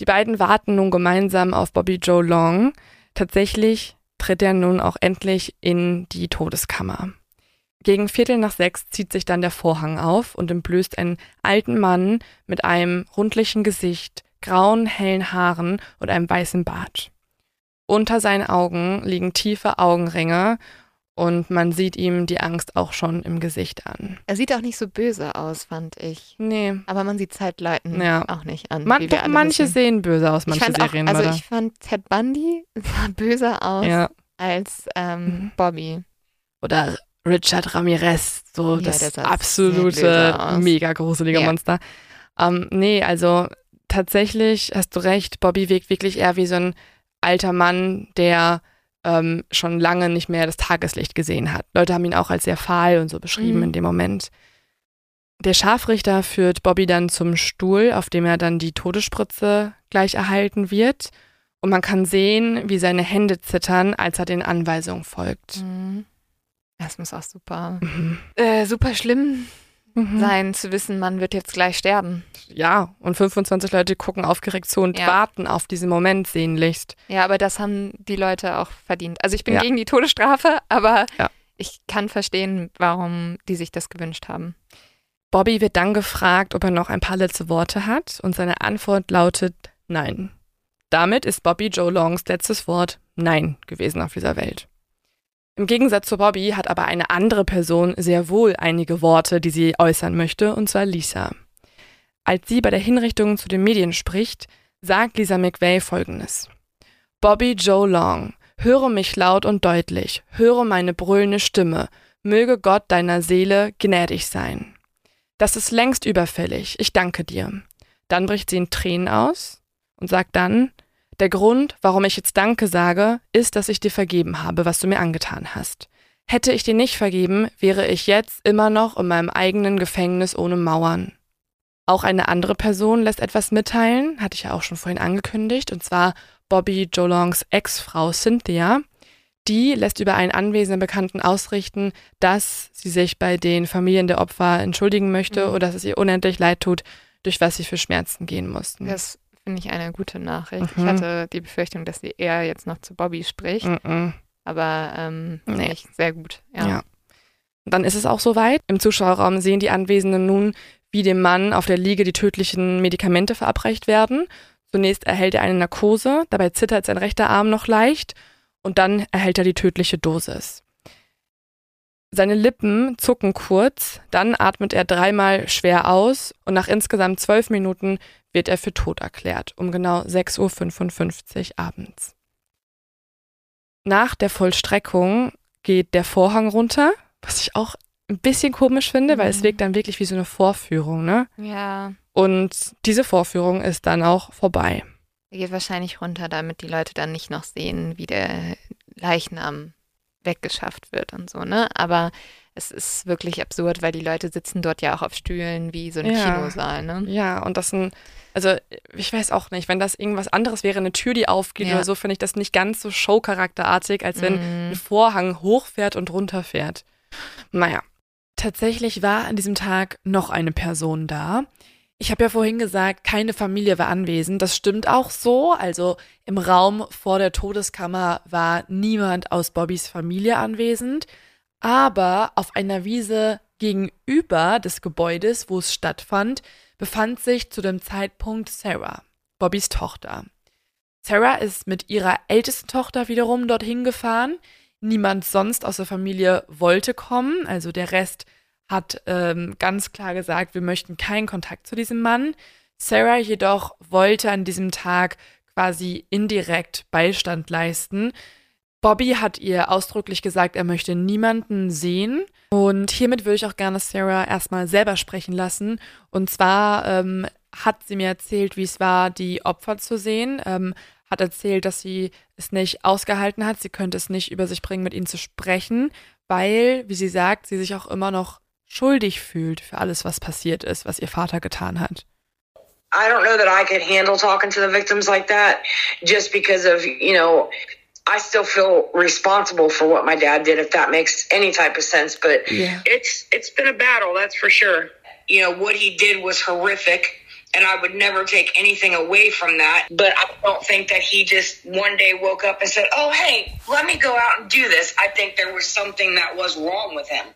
Die beiden warten nun gemeinsam auf Bobby Joe Long. Tatsächlich tritt er nun auch endlich in die Todeskammer. Gegen Viertel nach sechs zieht sich dann der Vorhang auf und entblößt einen alten Mann mit einem rundlichen Gesicht, grauen, hellen Haaren und einem weißen Bart. Unter seinen Augen liegen tiefe Augenringe und man sieht ihm die Angst auch schon im Gesicht an. Er sieht auch nicht so böse aus, fand ich. Nee. Aber man sieht Zeitleuten Ja. auch nicht an. Man, doch, manche wissen. sehen böse aus, manche fand auch, Serien. also ich fand Ted Bundy sah böser aus ja. als ähm, Mhm. Bobby. oder Richard Ramirez, so Ja, das absolute, mega gruselige Ja. Monster. Ähm, nee, also tatsächlich hast du recht, Bobby wirkt wirklich eher wie so ein alter Mann, der ähm, schon lange nicht mehr das Tageslicht gesehen hat. Leute haben ihn auch als sehr fahl und so beschrieben Mhm. in dem Moment. Der Scharfrichter führt Bobby dann zum Stuhl, auf dem er dann die Todesspritze gleich erhalten wird. Und man kann sehen, wie seine Hände zittern, als er den Anweisungen folgt. Mhm. Das muss auch super, Mhm. äh, super schlimm Mhm. sein, zu wissen, man wird jetzt gleich sterben. Ja, und 25 Leute gucken aufgeregt zu und Ja. warten auf diesen Moment sehnlichst. Ja, aber das haben die Leute auch verdient. Also ich bin Ja. gegen die Todesstrafe, aber Ja. ich kann verstehen, warum die sich das gewünscht haben. Bobby wird dann gefragt, ob er noch ein paar letzte Worte hat und seine Antwort lautet Nein. Damit ist Bobby Joe Longs letztes Wort Nein gewesen auf dieser Welt. Im Gegensatz zu Bobby hat aber eine andere Person sehr wohl einige Worte, die sie äußern möchte, und zwar Lisa. Als sie bei der Hinrichtung zu den Medien spricht, sagt Lisa McVeigh folgendes. Bobby Joe Long, höre mich laut und deutlich, höre meine brüllende Stimme, möge Gott deiner Seele gnädig sein. Das ist längst überfällig, ich danke dir. Dann bricht sie in Tränen aus und sagt dann, der Grund, warum ich jetzt Danke sage, ist, dass ich dir vergeben habe, was du mir angetan hast. Hätte ich dir nicht vergeben, wäre ich jetzt immer noch in meinem eigenen Gefängnis ohne Mauern. Auch eine andere Person lässt etwas mitteilen, hatte ich ja auch schon vorhin angekündigt, und zwar Bobby Jolongs Ex-Frau Cynthia. Die lässt über einen anwesenden Bekannten ausrichten, dass sie sich bei den Familien der Opfer entschuldigen möchte mhm. oder dass es ihr unendlich leid tut, durch was sie für Schmerzen gehen mussten. Das finde ich eine gute Nachricht. Mhm. Ich hatte die Befürchtung, dass sie eher jetzt noch zu Bobby spricht. Mhm. Aber ähm, nee. sehr gut. Ja. ja. dann ist es auch soweit. Im Zuschauerraum sehen die Anwesenden nun, wie dem Mann auf der Liege die tödlichen Medikamente verabreicht werden. Zunächst erhält er eine Narkose, dabei zittert sein rechter Arm noch leicht und dann erhält er die tödliche Dosis. Seine Lippen zucken kurz, dann atmet er dreimal schwer aus und nach insgesamt zwölf Minuten wird er für tot erklärt, um genau 6.55 Uhr abends. Nach der Vollstreckung geht der Vorhang runter, was ich auch ein bisschen komisch finde, mhm. weil es mhm. wirkt dann wirklich wie so eine Vorführung, ne? Ja. Und diese Vorführung ist dann auch vorbei. Er geht wahrscheinlich runter, damit die Leute dann nicht noch sehen, wie der Leichnam weggeschafft wird und so, ne? Aber es ist wirklich absurd, weil die Leute sitzen dort ja auch auf Stühlen wie so ein ja. Kinosaal, ne? Ja, und das sind, also ich weiß auch nicht, wenn das irgendwas anderes wäre, eine Tür, die aufgeht ja. oder so, finde ich das nicht ganz so showcharakterartig, als wenn mhm. ein Vorhang hochfährt und runterfährt. Naja. Tatsächlich war an diesem Tag noch eine Person da. Ich habe ja vorhin gesagt, keine Familie war anwesend. Das stimmt auch so. Also im Raum vor der Todeskammer war niemand aus Bobbys Familie anwesend. Aber auf einer Wiese gegenüber des Gebäudes, wo es stattfand, befand sich zu dem Zeitpunkt Sarah, Bobbys Tochter. Sarah ist mit ihrer ältesten Tochter wiederum dorthin gefahren. Niemand sonst aus der Familie wollte kommen, also der Rest hat ähm, ganz klar gesagt, wir möchten keinen Kontakt zu diesem Mann. Sarah jedoch wollte an diesem Tag quasi indirekt Beistand leisten. Bobby hat ihr ausdrücklich gesagt, er möchte niemanden sehen. Und hiermit würde ich auch gerne Sarah erstmal selber sprechen lassen. Und zwar ähm, hat sie mir erzählt, wie es war, die Opfer zu sehen. Ähm, hat erzählt, dass sie es nicht ausgehalten hat. Sie könnte es nicht über sich bringen, mit ihnen zu sprechen, weil, wie sie sagt, sie sich auch immer noch schuldig fühlt für alles, was passiert ist, was ihr Vater getan hat. I don't know that I could handle talking to the victims like that just because of, you know, I still feel responsible for what my dad did, if that makes any type of sense. But yeah. it's it's been a battle, that's for sure. You know what he did was horrific, and I would never take anything away from that. But I don't think that he just one day woke up and said, "Oh, hey, let me go out and do this." I think there was something that was wrong with him.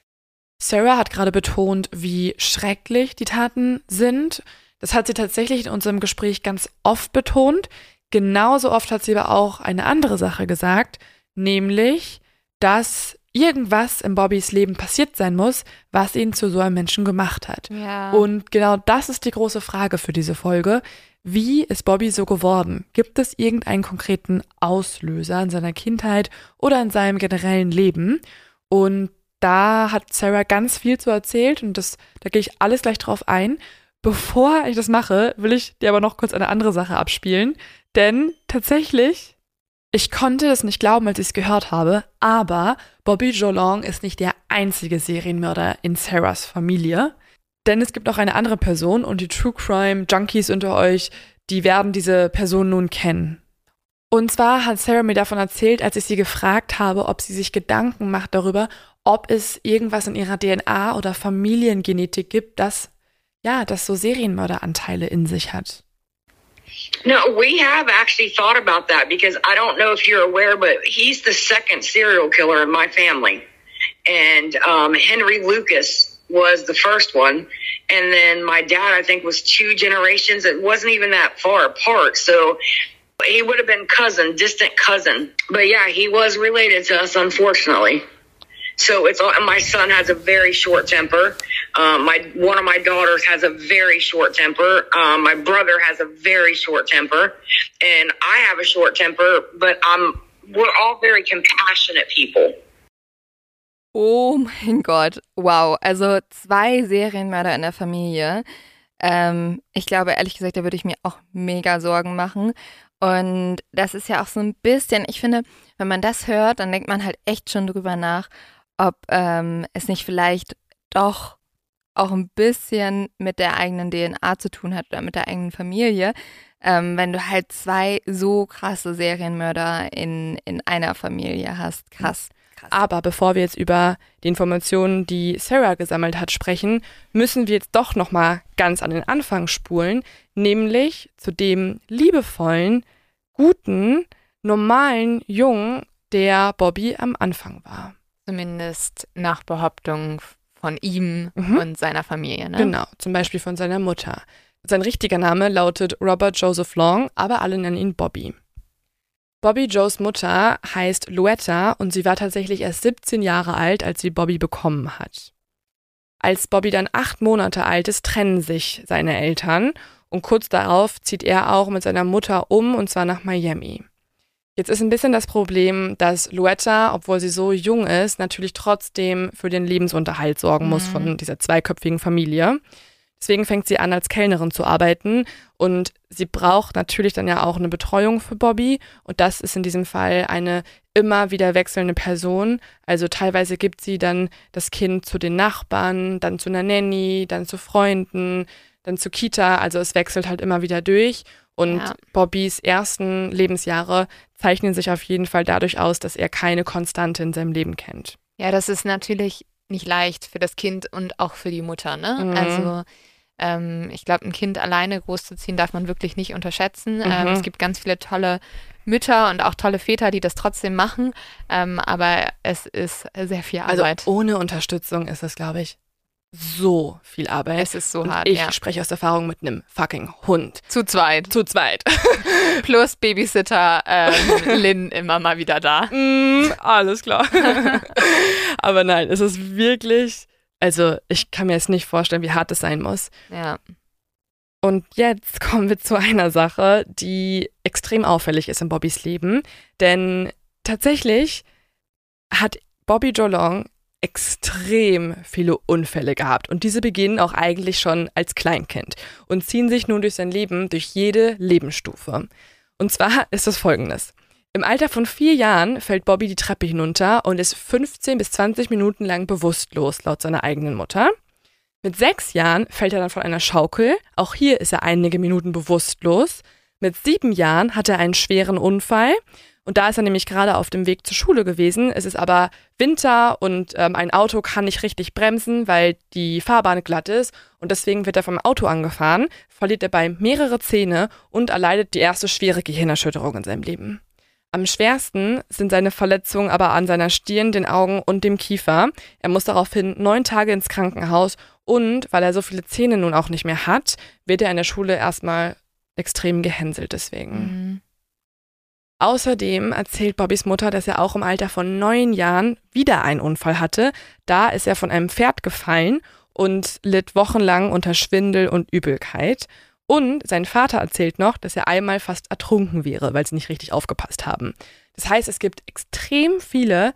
Sarah hat gerade betont, wie schrecklich die Taten sind. Das hat sie tatsächlich in unserem Gespräch ganz oft betont. Genauso oft hat sie aber auch eine andere Sache gesagt, nämlich, dass irgendwas in Bobbys Leben passiert sein muss, was ihn zu so einem Menschen gemacht hat. Ja. Und genau das ist die große Frage für diese Folge. Wie ist Bobby so geworden? Gibt es irgendeinen konkreten Auslöser in seiner Kindheit oder in seinem generellen Leben? Und da hat Sarah ganz viel zu erzählt und das, da gehe ich alles gleich drauf ein. Bevor ich das mache, will ich dir aber noch kurz eine andere Sache abspielen, denn tatsächlich, ich konnte es nicht glauben, als ich es gehört habe, aber Bobby Jolong ist nicht der einzige Serienmörder in Sarahs Familie. Denn es gibt noch eine andere Person und die True Crime Junkies unter euch, die werden diese Person nun kennen. Und zwar hat Sarah mir davon erzählt, als ich sie gefragt habe, ob sie sich Gedanken macht darüber, ob es irgendwas in ihrer DNA oder Familiengenetik gibt, das ja, das so Serienmörderanteile in sich hat. No, we have actually thought about that because I don't know if you're aware, but he's the second serial killer in my family. And um, Henry Lucas was the first one. And then my dad, I think, was two generations. It wasn't even that far apart. So he would have been cousin, distant cousin. But yeah, he was related to us, unfortunately. So it's all, my son has a very short temper. Um, my one of my daughters has a very short temper. Um, my brother has a very short temper, and I have a short temper. But I'm we're all very compassionate people. Oh mein Gott, wow. Also zwei Serienmörder in der Familie. Ähm, ich glaube, ehrlich gesagt, da würde ich mir auch mega Sorgen machen. Und das ist ja auch so ein bisschen, ich finde, wenn man das hört, dann denkt man halt echt schon drüber nach, ob ähm, es nicht vielleicht doch auch ein bisschen mit der eigenen DNA zu tun hat oder mit der eigenen Familie, ähm, wenn du halt zwei so krasse Serienmörder in, in einer Familie hast. Krass. Krass. Aber bevor wir jetzt über die Informationen, die Sarah gesammelt hat, sprechen, müssen wir jetzt doch noch mal ganz an den Anfang spulen, nämlich zu dem liebevollen, guten, normalen Jungen, der Bobby am Anfang war. Zumindest nach Behauptung von ihm mhm. und seiner Familie. Ne? Genau, zum Beispiel von seiner Mutter. Sein richtiger Name lautet Robert Joseph Long, aber alle nennen ihn Bobby. Bobby Joes Mutter heißt Luetta und sie war tatsächlich erst 17 Jahre alt, als sie Bobby bekommen hat. Als Bobby dann acht Monate alt ist, trennen sich seine Eltern und kurz darauf zieht er auch mit seiner Mutter um und zwar nach Miami. Jetzt ist ein bisschen das Problem, dass Luetta, obwohl sie so jung ist, natürlich trotzdem für den Lebensunterhalt sorgen muss mhm. von dieser zweiköpfigen Familie. Deswegen fängt sie an, als Kellnerin zu arbeiten und sie braucht natürlich dann ja auch eine Betreuung für Bobby und das ist in diesem Fall eine immer wieder wechselnde Person. Also teilweise gibt sie dann das Kind zu den Nachbarn, dann zu einer Nanny, dann zu Freunden, dann zu Kita. Also es wechselt halt immer wieder durch und ja. Bobbys ersten Lebensjahre zeichnen sich auf jeden Fall dadurch aus, dass er keine Konstante in seinem Leben kennt. Ja, das ist natürlich nicht leicht für das Kind und auch für die Mutter, ne? Mhm. Also ähm, ich glaube, ein Kind alleine großzuziehen darf man wirklich nicht unterschätzen. Ähm, mhm. Ähm, es gibt ganz viele tolle Mütter und auch tolle Väter, die das trotzdem machen, ähm, aber es ist sehr viel also Arbeit. Also ohne Unterstützung ist es, glaube ich, so viel Arbeit. Es ist so und hart. Ich ja. spreche aus Erfahrung mit einem fucking Hund. Zu zweit. Zu zweit. Plus Babysitter ähm, Lynn immer mal wieder da. Mm, alles klar. Aber nein, es ist wirklich also ich kann mir jetzt nicht vorstellen, wie hart es sein muss. Ja. Und jetzt kommen wir zu einer Sache, die extrem auffällig ist in Bobbys Leben. Denn tatsächlich hat Bobby Jolong extrem viele Unfälle gehabt. Und diese beginnen auch eigentlich schon als Kleinkind und ziehen sich nun durch sein Leben, durch jede Lebensstufe. Und zwar ist es folgendes. Im Alter von vier Jahren fällt Bobby die Treppe hinunter und ist 15 bis 20 Minuten lang bewusstlos, laut seiner eigenen Mutter. Mit sechs Jahren fällt er dann von einer Schaukel. Auch hier ist er einige Minuten bewusstlos. Mit sieben Jahren hat er einen schweren Unfall. Und da ist er nämlich gerade auf dem Weg zur Schule gewesen. Es ist aber Winter und ähm, ein Auto kann nicht richtig bremsen, weil die Fahrbahn glatt ist. Und deswegen wird er vom Auto angefahren, verliert dabei mehrere Zähne und erleidet die erste schwere Gehirnerschütterung in seinem Leben. Am schwersten sind seine Verletzungen aber an seiner Stirn, den Augen und dem Kiefer. Er muss daraufhin neun Tage ins Krankenhaus und weil er so viele Zähne nun auch nicht mehr hat, wird er in der Schule erstmal extrem gehänselt deswegen. Mhm. Außerdem erzählt Bobbys Mutter, dass er auch im Alter von neun Jahren wieder einen Unfall hatte. Da ist er von einem Pferd gefallen und litt wochenlang unter Schwindel und Übelkeit. Und sein Vater erzählt noch, dass er einmal fast ertrunken wäre, weil sie nicht richtig aufgepasst haben. Das heißt, es gibt extrem viele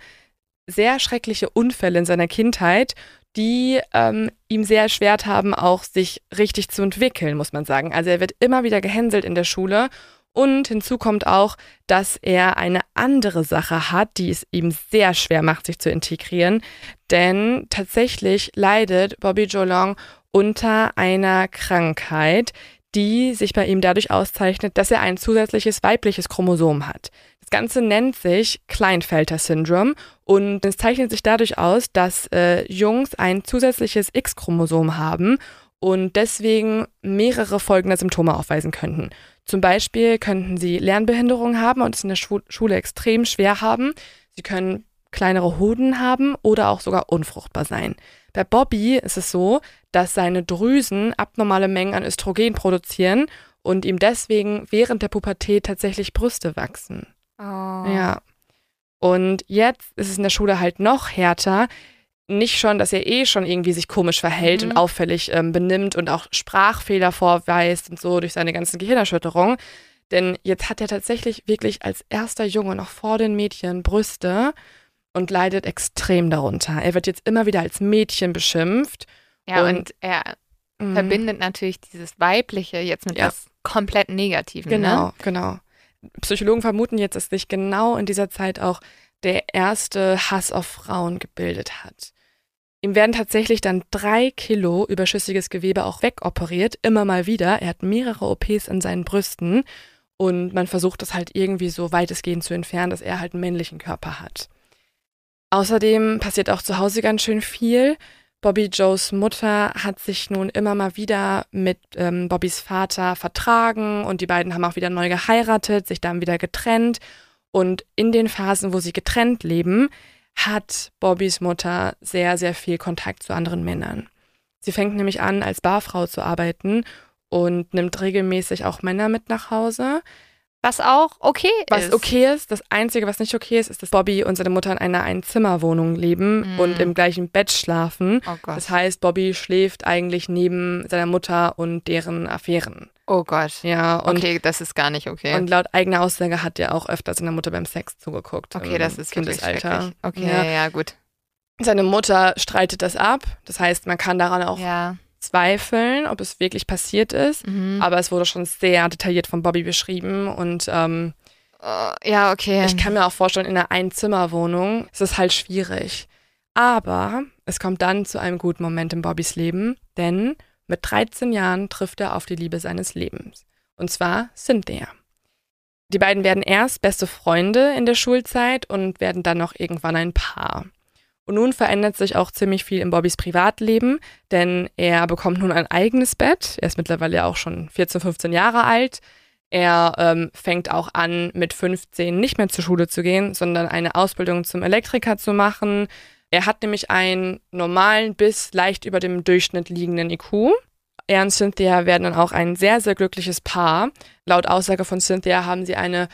sehr schreckliche Unfälle in seiner Kindheit, die ähm, ihm sehr erschwert haben, auch sich richtig zu entwickeln, muss man sagen. Also er wird immer wieder gehänselt in der Schule und hinzu kommt auch, dass er eine andere Sache hat, die es ihm sehr schwer macht, sich zu integrieren. Denn tatsächlich leidet Bobby Jolong unter einer Krankheit, die sich bei ihm dadurch auszeichnet, dass er ein zusätzliches weibliches Chromosom hat. Das Ganze nennt sich Kleinfelter-Syndrom und es zeichnet sich dadurch aus, dass äh, Jungs ein zusätzliches X-Chromosom haben und deswegen mehrere folgende Symptome aufweisen könnten. Zum Beispiel könnten sie Lernbehinderung haben und es in der Schu Schule extrem schwer haben. Sie können kleinere Hoden haben oder auch sogar unfruchtbar sein. Bei Bobby ist es so, dass seine Drüsen abnormale Mengen an Östrogen produzieren und ihm deswegen während der Pubertät tatsächlich Brüste wachsen. Oh. Ja. Und jetzt ist es in der Schule halt noch härter. Nicht schon, dass er eh schon irgendwie sich komisch verhält mhm. und auffällig ähm, benimmt und auch Sprachfehler vorweist und so durch seine ganzen Gehirnerschütterungen. Denn jetzt hat er tatsächlich wirklich als erster Junge noch vor den Mädchen Brüste und leidet extrem darunter. Er wird jetzt immer wieder als Mädchen beschimpft. Ja, und, Und- er Mhm. verbindet natürlich dieses Weibliche jetzt mit Ja. was komplett Negativen. Genau, Ne? genau. Psychologen vermuten jetzt, dass sich genau in dieser Zeit auch der erste Hass auf Frauen gebildet hat. Ihm werden tatsächlich dann drei Kilo überschüssiges Gewebe auch wegoperiert, immer mal wieder. Er hat mehrere OPs an seinen Brüsten und man versucht das halt irgendwie so weitestgehend zu entfernen, dass er halt einen männlichen Körper hat. Außerdem passiert auch zu Hause ganz schön viel. Bobby Joes Mutter hat sich nun immer mal wieder mit ähm, Bobbys Vater vertragen und die beiden haben auch wieder neu geheiratet, sich dann wieder getrennt. Und in den Phasen, wo sie getrennt leben, hat Bobbys Mutter sehr, sehr viel Kontakt zu anderen Männern. Sie fängt nämlich an, als Barfrau zu arbeiten und nimmt regelmäßig auch Männer mit nach Hause. Was auch okay Was ist. okay ist, das Einzige, was nicht okay ist, ist, dass Bobby und seine Mutter in einer Einzimmerwohnung leben Mm. und im gleichen Bett schlafen. Oh. Das heißt, Bobby schläft eigentlich neben seiner Mutter und deren Affären. Oh Gott. Ja, und, okay, das ist gar nicht okay. und laut eigener Aussage hat er auch öfter seiner Mutter beim Sex zugeguckt. okay, im das ist wirklich Kindesalter. schrecklich. Okay, Ja. ja, gut. Seine Mutter streitet das ab. Das heißt, man kann daran auch Ja. zweifeln, ob es wirklich passiert ist. Mhm. Aber es wurde schon sehr detailliert von Bobby beschrieben und ähm, Oh, ja, okay. Ich kann mir auch vorstellen, in einer Einzimmerwohnung ist es halt schwierig. Aber es kommt dann zu einem guten Moment in Bobbys Leben, denn mit 13 Jahren trifft er auf die Liebe seines Lebens. Und zwar Cynthia. Die beiden werden erst beste Freunde in der Schulzeit und werden dann noch irgendwann ein Paar. Und nun verändert sich auch ziemlich viel in Bobbys Privatleben, denn er bekommt nun ein eigenes Bett. Er ist mittlerweile auch schon 14, 15 Jahre alt. Er ähm, fängt auch an, mit 15 nicht mehr zur Schule zu gehen, sondern eine Ausbildung zum Elektriker zu machen. Er hat nämlich einen normalen bis leicht über dem Durchschnitt liegenden IQ. Er und Cynthia werden dann auch ein sehr, sehr glückliches Paar. Laut Aussage von Cynthia haben sie eine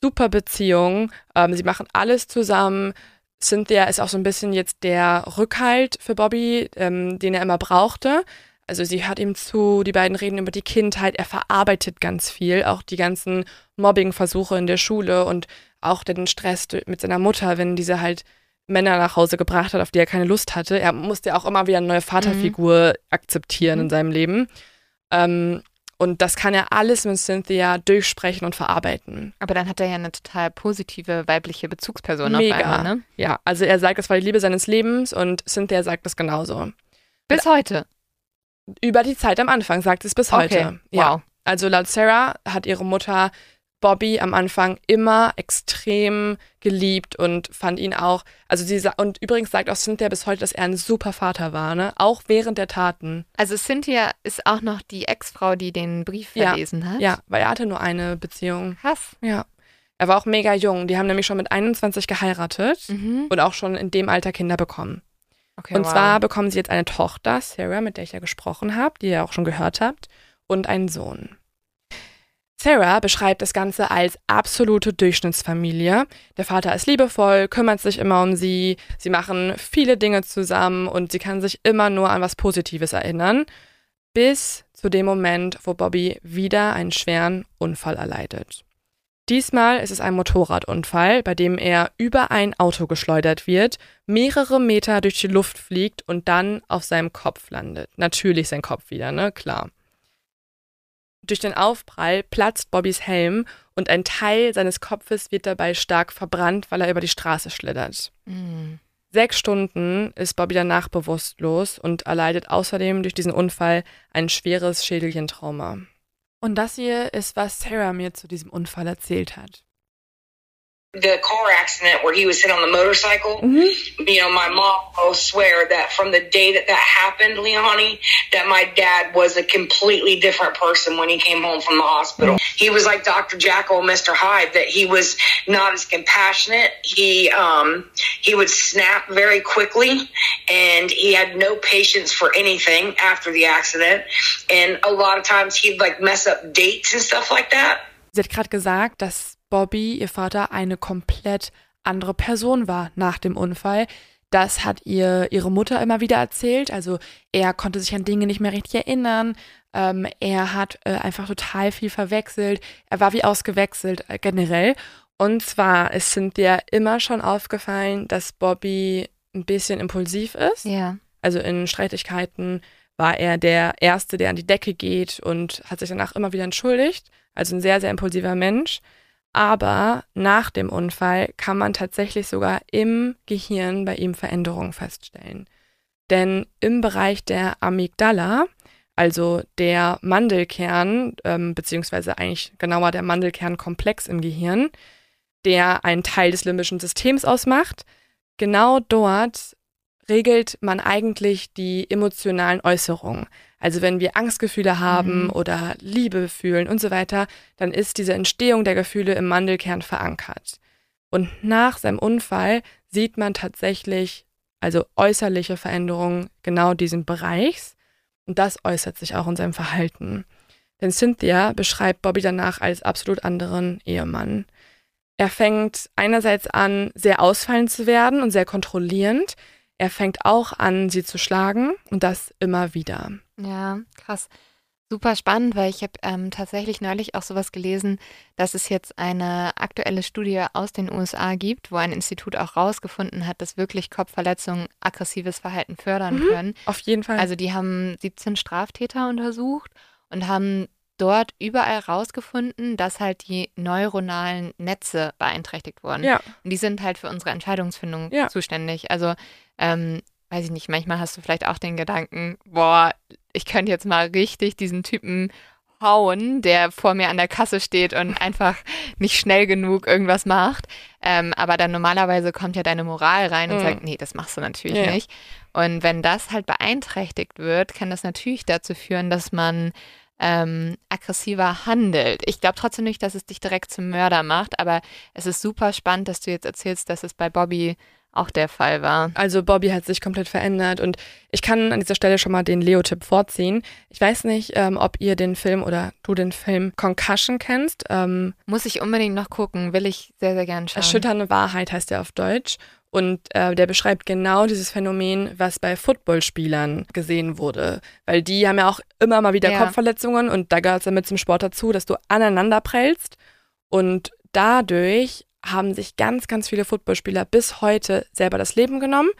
super Beziehung. Ähm, sie machen alles zusammen. Cynthia ist auch so ein bisschen jetzt der Rückhalt für Bobby, ähm, den er immer brauchte. Also sie hört ihm zu, die beiden reden über die Kindheit, er verarbeitet ganz viel, auch die ganzen Mobbing-Versuche in der Schule und auch den Stress mit seiner Mutter, wenn diese halt Männer nach Hause gebracht hat, auf die er keine Lust hatte. Er musste auch immer wieder eine neue Vaterfigur akzeptieren in seinem Leben. Ähm, und das kann er alles mit Cynthia durchsprechen und verarbeiten. Aber dann hat er ja eine total positive weibliche Bezugsperson Mega. auf einmal, ne? Ja, also er sagt, das war die Liebe seines Lebens und Cynthia sagt das genauso. Bis heute. Über die Zeit am Anfang sagt es bis heute. Okay. Ja. Wow. Also laut Sarah hat ihre Mutter Bobby am Anfang immer extrem geliebt und fand ihn auch, also sie und übrigens sagt auch Cynthia bis heute, dass er ein super Vater war, ne? Auch während der Taten. Also Cynthia ist auch noch die Ex-Frau, die den Brief Ja. verlesen hat. Ja, weil er hatte nur eine Beziehung. Krass. Ja. Er war auch mega jung. Die haben nämlich schon mit 21 geheiratet Mhm. und auch schon in dem Alter Kinder bekommen. Okay, Und wow. zwar bekommen sie jetzt eine Tochter, Sarah, mit der ich ja gesprochen habe, die ihr auch schon gehört habt, und einen Sohn. Sarah beschreibt das Ganze als absolute Durchschnittsfamilie. Der Vater ist liebevoll, kümmert sich immer um sie, sie machen viele Dinge zusammen und sie kann sich immer nur an was Positives erinnern, bis zu dem Moment, wo Bobby wieder einen schweren Unfall erleidet. Diesmal ist es ein Motorradunfall, bei dem er über ein Auto geschleudert wird, mehrere Meter durch die Luft fliegt und dann auf seinem Kopf landet. Natürlich sein Kopf wieder, ne? Klar. Durch den Aufprall platzt Bobbys Helm und ein Teil seines Kopfes wird dabei stark verbrannt, weil er über die Straße schlittert. Mhm. Sechs Stunden ist Bobby danach bewusstlos und erleidet außerdem durch diesen Unfall ein schweres Schädelchentrauma. Und das hier ist, was Sarah mir zu diesem Unfall erzählt hat. The car accident where he was hit on the motorcycle. you know, my mom will swear that from the day that that happened, Leonie, that my dad was a completely different person when he came home from the hospital. He was like Dr. Jackal, Mr. Hyde, that he was not as compassionate. He, um, he would snap very quickly and he had no patience for anything after the accident. And a lot of times he'd like mess up dates and stuff like that. Sie hat gerade gesagt, dass Bobby, ihr Vater, eine komplett andere Person war nach dem Unfall. Das hat ihr ihre Mutter immer wieder erzählt. Also er konnte sich an Dinge nicht mehr richtig erinnern. Ähm, er hat äh, einfach total viel verwechselt. Er war wie ausgewechselt äh, generell. Und zwar ist Cynthia immer schon aufgefallen, dass Bobby ein bisschen impulsiv ist. Ja. Also in Streitigkeiten war er der Erste, der an die Decke geht und hat sich danach immer wieder entschuldigt. Also ein sehr, sehr impulsiver Mensch. Aber nach dem Unfall kann man tatsächlich sogar im Gehirn bei ihm Veränderungen feststellen. Denn im Bereich der Amygdala, also der Mandelkern, ähm, beziehungsweise eigentlich genauer der Mandelkernkomplex im Gehirn, der einen Teil des limbischen Systems ausmacht, genau dort regelt man eigentlich die emotionalen Äußerungen. Also wenn wir Angstgefühle haben Mhm. oder Liebe fühlen und so weiter, dann ist diese Entstehung der Gefühle im Mandelkern verankert. Und nach seinem Unfall sieht man tatsächlich, also äußerliche Veränderungen genau diesen Bereichs. Und das äußert sich auch in seinem Verhalten. Denn Cynthia beschreibt Bobby danach als absolut anderen Ehemann. Er fängt einerseits an, sehr ausfallend zu werden und sehr kontrollierend. Er fängt auch an, sie zu schlagen und das immer wieder. Ja, krass. Super spannend, weil ich habe ähm, tatsächlich neulich auch sowas gelesen, dass es jetzt eine aktuelle Studie aus den USA gibt, wo ein Institut auch rausgefunden hat, dass wirklich Kopfverletzungen aggressives Verhalten fördern Mhm. können. Auf jeden Fall. Also die haben 17 Straftäter untersucht und haben dort überall rausgefunden, dass halt die neuronalen Netze beeinträchtigt wurden. ja, Und die sind halt für unsere Entscheidungsfindung Ja. zuständig. Also, ähm, weiß ich nicht, manchmal hast du vielleicht auch den Gedanken, boah, ich könnte jetzt mal richtig diesen Typen hauen, der vor mir an der Kasse steht und einfach nicht schnell genug irgendwas macht. Ähm, aber dann normalerweise kommt ja deine Moral rein und Mhm. sagt, nee, das machst du natürlich Ja. nicht. Und wenn das halt beeinträchtigt wird, kann das natürlich dazu führen, dass man ähm, aggressiver handelt. Ich glaube trotzdem nicht, dass es dich direkt zum Mörder macht, aber es ist super spannend, dass du jetzt erzählst, dass es bei Bobby auch der Fall war. also Bobby hat sich komplett verändert und ich kann an dieser Stelle schon mal den Leo-Tipp vorziehen. Ich weiß nicht, ähm, ob ihr den Film oder du den Film Concussion kennst. Ähm, Muss ich unbedingt noch gucken, will ich sehr, sehr gerne schauen. Erschütternde Wahrheit heißt er auf Deutsch. Und äh, der beschreibt genau dieses Phänomen, was bei Footballspielern gesehen wurde. Weil die haben ja auch immer mal wieder Ja. Kopfverletzungen und da gehört es ja mit zum Sport dazu, dass du aneinander prellst. Und dadurch haben sich ganz, ganz viele Footballspieler bis heute selber das Leben genommen,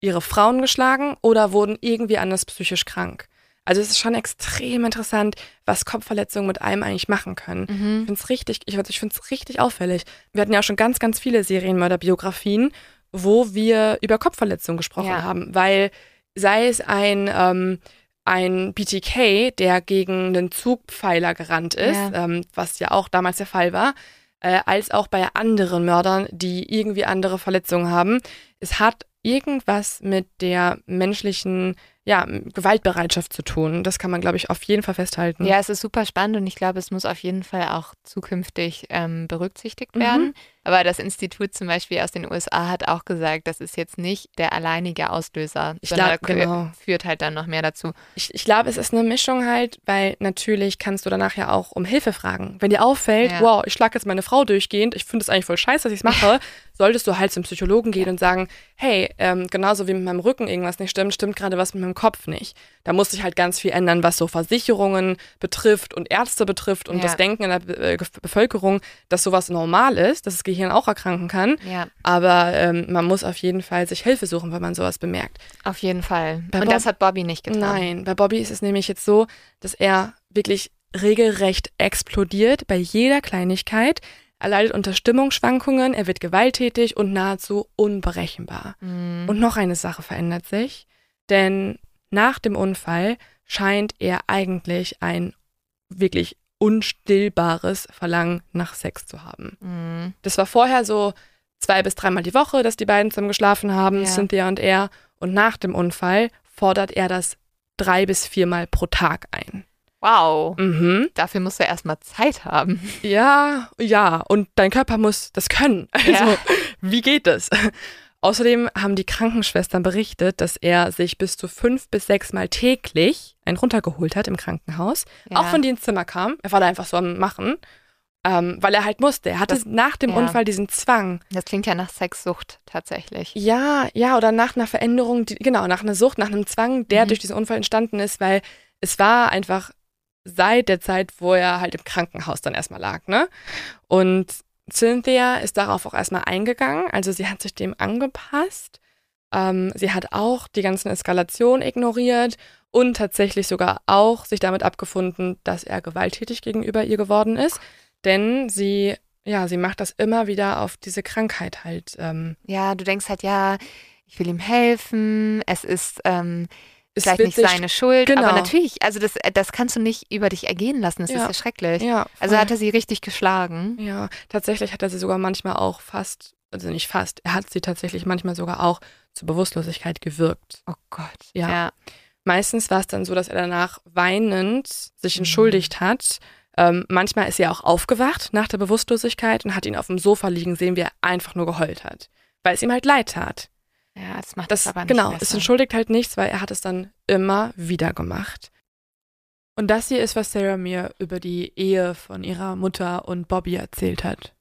ihre Frauen geschlagen oder wurden irgendwie anders psychisch krank. Also es ist schon extrem interessant, was Kopfverletzungen mit einem eigentlich machen können. Ich Mhm. finde es richtig, ich, ich finde es richtig auffällig. Wir hatten ja auch schon ganz, ganz viele Serienmörderbiografien, wo wir über Kopfverletzungen gesprochen Ja. haben, weil sei es ein ähm, ein BTK, der gegen einen Zugpfeiler gerannt ist, Ja. ähm, was ja auch damals der Fall war, äh, als auch bei anderen Mördern, die irgendwie andere Verletzungen haben. Es hat irgendwas mit der menschlichen ja, Gewaltbereitschaft zu tun. Das kann man, glaube ich, auf jeden Fall festhalten. Ja, es ist super spannend und ich glaube, es muss auf jeden Fall auch zukünftig ähm, berücksichtigt Mhm. Aber das Institut zum Beispiel aus den USA hat auch gesagt, das ist jetzt nicht der alleinige Auslöser, Ich sondern glaub, genau. führt halt dann noch mehr dazu. Ich, ich glaube, es ist eine Mischung halt, weil natürlich kannst du danach ja auch um Hilfe fragen. Wenn dir auffällt, Ja. wow, ich schlage jetzt meine Frau durchgehend, ich finde es eigentlich voll scheiße, dass ich es mache, solltest du halt zum Psychologen gehen und sagen, hey, ähm, genauso wie mit meinem Rücken irgendwas nicht stimmt, stimmt gerade was mit meinem Kopf nicht. Da muss sich halt ganz viel ändern, was so Versicherungen betrifft und Ärzte betrifft und Ja. das Denken in der Be äh, Bevölkerung, dass sowas normal ist, dass das Gehirn auch erkranken kann. Ja, Aber ähm, man muss auf jeden Fall sich Hilfe suchen, wenn man sowas bemerkt. auf jeden Fall. Bei und Bob- das hat Bobby nicht getan. Nein, bei Bobby ist es nämlich jetzt so, dass er wirklich regelrecht explodiert bei jeder Kleinigkeit. Er leidet unter Stimmungsschwankungen, er wird gewalttätig und nahezu unberechenbar. Mhm. Und noch eine Sache verändert sich, denn nach dem Unfall scheint er eigentlich ein wirklich unstillbares Verlangen nach Sex zu haben. Mhm. Das war vorher so zwei bis dreimal die Woche, dass die beiden zusammen geschlafen haben, Ja. Cynthia und er. Und nach dem Unfall fordert er das drei bis viermal pro Tag ein. Wow. Mhm. Dafür musst du erstmal Zeit haben. Ja, ja. Und dein Körper muss das können. Also, Ja. wie geht das? Außerdem haben die Krankenschwestern berichtet, dass er sich bis zu fünf bis sechs Mal täglich einen runtergeholt hat im Krankenhaus. Ja. Auch wenn die ins Zimmer kam. Er war da einfach so am Machen. Ähm, weil er halt musste. Er hatte Das- nach dem ja. Unfall diesen Zwang. Das klingt ja nach Sexsucht tatsächlich. Ja, ja, oder nach einer Veränderung, die, genau, nach einer Sucht, nach einem Zwang, der Mhm. durch diesen Unfall entstanden ist, weil es war einfach seit der Zeit, wo er halt im Krankenhaus dann erstmal lag, ne? Und Cynthia ist darauf auch erstmal eingegangen, also sie hat sich dem angepasst. Ähm, sie hat auch die ganzen Eskalationen ignoriert und tatsächlich sogar auch sich damit abgefunden, dass er gewalttätig gegenüber ihr geworden ist. Denn sie, ja, sie macht das immer wieder auf diese Krankheit halt. Ähm, Ja, du denkst halt, ja, ich will ihm helfen, es ist ähm, es vielleicht nicht seine Schuld, genau. aber natürlich, also das, das kannst du nicht über dich ergehen lassen, das Ja. ist ja schrecklich. Ja, Also hat er sie richtig geschlagen. Ja, tatsächlich hat er sie sogar manchmal auch fast, also nicht fast, er hat sie tatsächlich manchmal sogar auch zur Bewusstlosigkeit gewirkt. Oh Gott. Ja. ja. Meistens war es dann so, dass er danach weinend sich Mhm. entschuldigt hat. Ähm, manchmal ist er auch aufgewacht nach der Bewusstlosigkeit und hat ihn auf dem Sofa liegen sehen, wie er einfach nur geheult hat, weil es ihm halt leid tat. Ja, das macht Das, das aber nicht genau, es besser. entschuldigt halt nichts, weil er hat es dann immer wieder gemacht. Und das hier ist, was Sarah mir über die Ehe von ihrer Mutter und Bobby erzählt hat.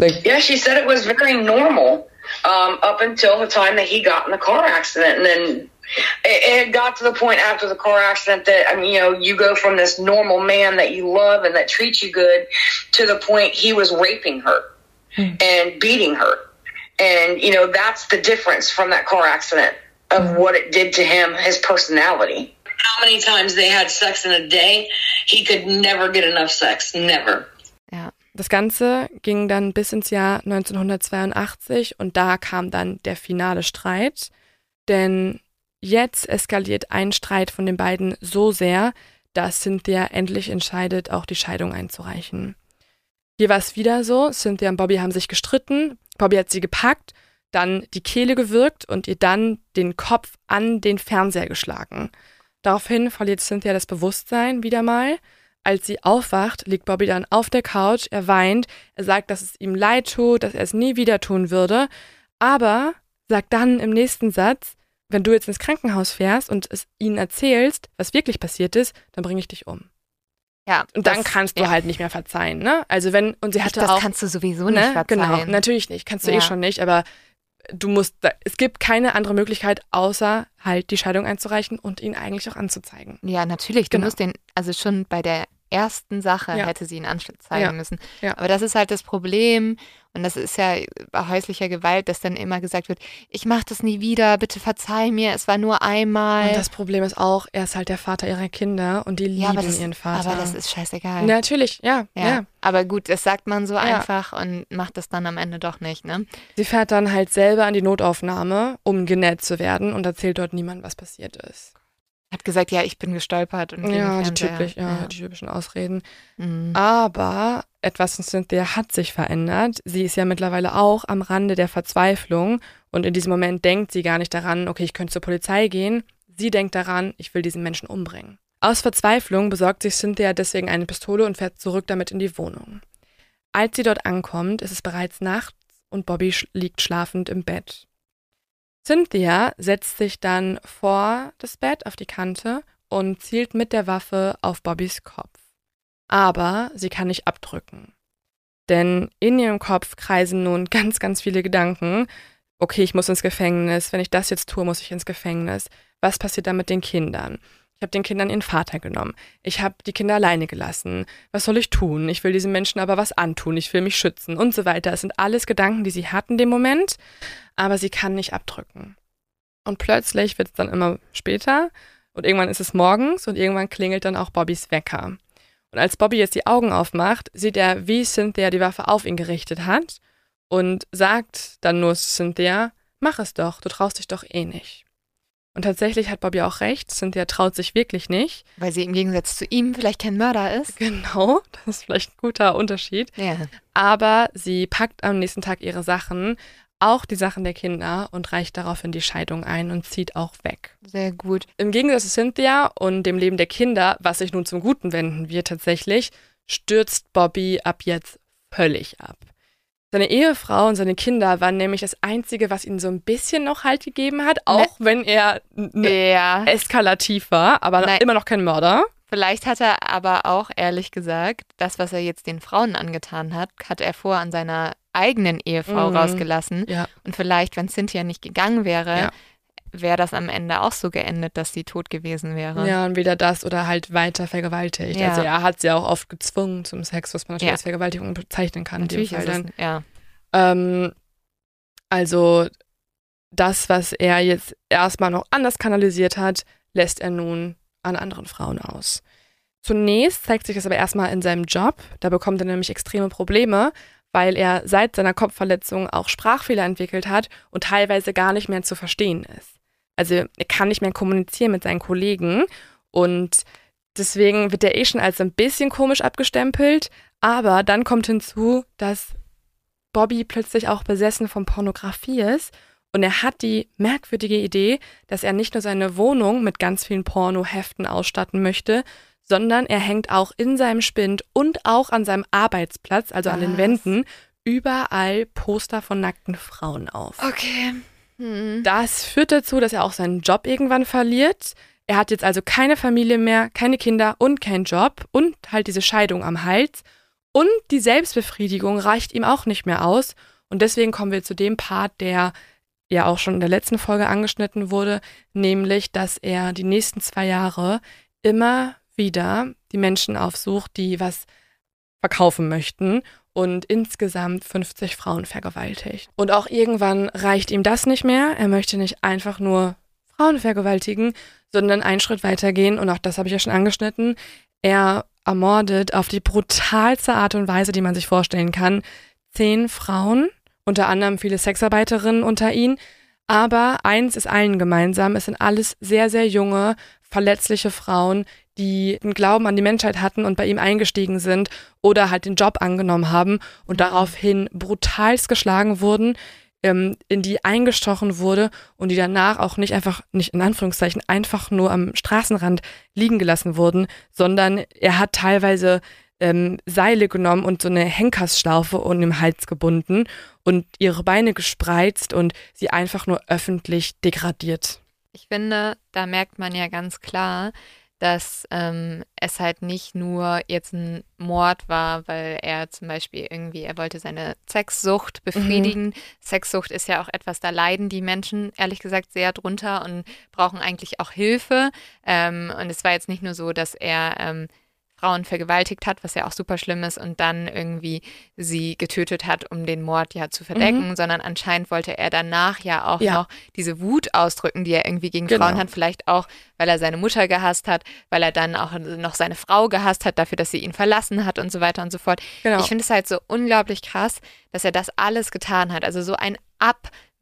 Yeah, she said it was very normal um, up until the time that he got in the car accident, and then it, it got to the point after the car accident that I mean, you know, you go from this normal man that you love and that treats you good to the point he was raping her and beating her, and you know that's the difference from that car accident of what it did to him, his personality. How many times they had sex in a day? He could never get enough sex, never. Ja. Das Ganze ging dann bis ins Jahr 1982 und da kam dann der finale Streit. Denn jetzt eskaliert ein Streit von den beiden so sehr, dass Cynthia endlich entscheidet, auch die Scheidung einzureichen. Hier war es wieder so, Cynthia und Bobby haben sich gestritten, Bobby hat sie gepackt, dann die Kehle gewürgt und ihr dann den Kopf an den Fernseher geschlagen. Daraufhin verliert Cynthia das Bewusstsein wieder mal. Als sie aufwacht, liegt Bobby dann auf der Couch, er weint, er sagt, dass es ihm leid tut, dass er es nie wieder tun würde, aber sagt dann im nächsten Satz, wenn du jetzt ins Krankenhaus fährst und es ihnen erzählst, was wirklich passiert ist, dann bringe ich dich um. Ja, Und dann das- kannst du ja. halt nicht mehr verzeihen, ne? Also wenn, und sie hatte das auch, kannst du sowieso ne? nicht verzeihen. Genau, natürlich nicht, kannst du eh Ja. schon nicht, aber du musst, da- es gibt keine andere Möglichkeit, außer halt die Scheidung einzureichen und ihn eigentlich auch anzuzeigen. Ja, natürlich. Du Genau. musst den, also schon bei der ersten Sache Ja. hätte sie ihn anzeigen Ja. müssen. Ja. Aber das ist halt das Problem. Und das ist ja bei häuslicher Gewalt, dass dann immer gesagt wird, ich mache das nie wieder, bitte verzeih mir, es war nur einmal. Und das Problem ist auch, er ist halt der Vater ihrer Kinder und die lieben das, ihren Vater. aber das ist scheißegal. Natürlich, ja, ja. Aber gut, das sagt man so einfach und macht das dann am Ende doch nicht, ne? Sie fährt dann halt selber an die Notaufnahme, um genäht zu werden und erzählt dort niemand, was passiert ist. Hat gesagt, ja, ich bin gestolpert und Ja, die, typisch, ja, die typischen Ausreden. Mhm. Aber etwas in Cynthia hat sich verändert. Sie ist ja mittlerweile auch am Rande der Verzweiflung und in diesem Moment denkt sie gar nicht daran, okay, ich könnte zur Polizei gehen. Sie denkt daran, ich will diesen Menschen umbringen. Aus Verzweiflung besorgt sich Cynthia deswegen eine Pistole und fährt zurück damit in die Wohnung. Als sie dort ankommt, ist es bereits nachts und Bobby sch liegt schlafend im Bett. Cynthia setzt sich dann vor das Bett auf die Kante und zielt mit der Waffe auf Bobbys Kopf. Aber sie kann nicht abdrücken. Denn in ihrem Kopf kreisen nun ganz, ganz viele Gedanken. Okay, ich muss ins Gefängnis. Wenn ich das jetzt tue, muss ich ins Gefängnis. Was passiert dann mit den Kindern? Ich habe den Kindern ihren Vater genommen. Ich habe die Kinder alleine gelassen. Was soll ich tun? Ich will diesen Menschen aber was antun. Ich will mich schützen und so weiter. Es sind alles Gedanken, die sie hat in dem Moment, aber sie kann nicht abdrücken. Und plötzlich wird es dann immer später und irgendwann ist es morgens und irgendwann klingelt dann auch Bobbys Wecker. Und als Bobby jetzt die Augen aufmacht, sieht er, wie Cynthia die Waffe auf ihn gerichtet hat und sagt dann nur Cynthia, mach es doch, du traust dich doch eh nicht. Und tatsächlich hat Bobby auch recht, Cynthia traut sich wirklich nicht. Weil sie im Gegensatz zu ihm vielleicht kein Mörder ist. Genau, das ist vielleicht ein guter Unterschied. Ja. Aber sie packt am nächsten Tag ihre Sachen, auch die Sachen der Kinder, und reicht daraufhin die Scheidung ein und zieht auch weg. Sehr gut. Im Gegensatz zu Cynthia und dem Leben der Kinder, was sich nun zum Guten wenden wird tatsächlich, stürzt Bobby ab jetzt völlig ab. Seine Ehefrau und seine Kinder waren nämlich das Einzige, was ihm so ein bisschen noch Halt gegeben hat, auch wenn er n- Ja. eskalativ war, aber Nein. immer noch kein Mörder. Vielleicht hat er aber auch ehrlich gesagt, das, was er jetzt den Frauen angetan hat, hat er vor an seiner eigenen Ehefrau Mhm. rausgelassen. Ja. Und vielleicht, wenn Cynthia nicht gegangen wäre, Ja. Wäre das am Ende auch so geendet, dass sie tot gewesen wäre. Ja, und weder das oder halt weiter vergewaltigt. Ja. Also er hat sie auch oft gezwungen zum Sex, was man natürlich Ja. als Vergewaltigung bezeichnen kann. Natürlich in dem ist es, dann. ja. Ähm, also das, was er jetzt erstmal noch anders kanalisiert hat, lässt er nun an anderen Frauen aus. Zunächst zeigt sich das aber erstmal in seinem Job. Da bekommt er nämlich extreme Probleme, weil er seit seiner Kopfverletzung auch Sprachfehler entwickelt hat und teilweise gar nicht mehr zu verstehen ist. Also er kann nicht mehr kommunizieren mit seinen Kollegen und deswegen wird er eh schon als ein bisschen komisch abgestempelt. Aber dann kommt hinzu, dass Bobby plötzlich auch besessen von Pornografie ist und er hat die merkwürdige Idee, dass er nicht nur seine Wohnung mit ganz vielen Pornoheften ausstatten möchte, sondern er hängt auch in seinem Spind und auch an seinem Arbeitsplatz, also an den Was? Wänden, überall Poster von nackten Frauen auf. Okay. Hm. Das führt dazu, dass er auch seinen Job irgendwann verliert. Er hat jetzt also keine Familie mehr, keine Kinder und keinen Job und halt diese Scheidung am Hals. Und die Selbstbefriedigung reicht ihm auch nicht mehr aus. Und deswegen kommen wir zu dem Part, der ja auch schon in der letzten Folge angeschnitten wurde, nämlich, dass er die nächsten zwei Jahre immer wieder die Menschen aufsucht, die was verkaufen möchten und insgesamt 50 Frauen vergewaltigt. Und auch irgendwann reicht ihm das nicht mehr. Er möchte nicht einfach nur Frauen vergewaltigen, sondern einen Schritt weitergehen. Und auch das habe ich ja schon angeschnitten. Er ermordet auf die brutalste Art und Weise, die man sich vorstellen kann, zehn Frauen, unter anderem viele Sexarbeiterinnen unter ihnen. Aber eins ist allen gemeinsam, es sind alles sehr, sehr junge, verletzliche Frauen, die einen Glauben an die Menschheit hatten und bei ihm eingestiegen sind oder halt den Job angenommen haben und daraufhin brutalst geschlagen wurden, ähm, in die eingestochen wurde und die danach auch nicht einfach, nicht in Anführungszeichen, einfach nur am Straßenrand liegen gelassen wurden, sondern er hat teilweise ähm, Seile genommen und so eine Henkersschlaufe und im Hals gebunden und ihre Beine gespreizt und sie einfach nur öffentlich degradiert. Ich finde, da merkt man ja ganz klar, dass ähm, es halt nicht nur jetzt ein Mord war, weil er zum Beispiel irgendwie, er wollte seine Sexsucht befriedigen. Sexsucht ist ja auch etwas, da leiden die Menschen ehrlich gesagt sehr drunter und brauchen eigentlich auch Hilfe. Ähm, und es war jetzt nicht nur so, dass er ähm, Frauen vergewaltigt hat, was ja auch super schlimm ist, und dann irgendwie sie getötet hat, um den Mord ja zu verdecken, sondern anscheinend wollte er danach ja auch Ja. noch diese Wut ausdrücken, die er irgendwie gegen Genau. Frauen hat, vielleicht auch, weil er seine Mutter gehasst hat, weil er dann auch noch seine Frau gehasst hat, dafür, dass sie ihn verlassen hat und so weiter und so fort. Genau. Ich finde es halt so unglaublich krass, dass er das alles getan hat. Also so ein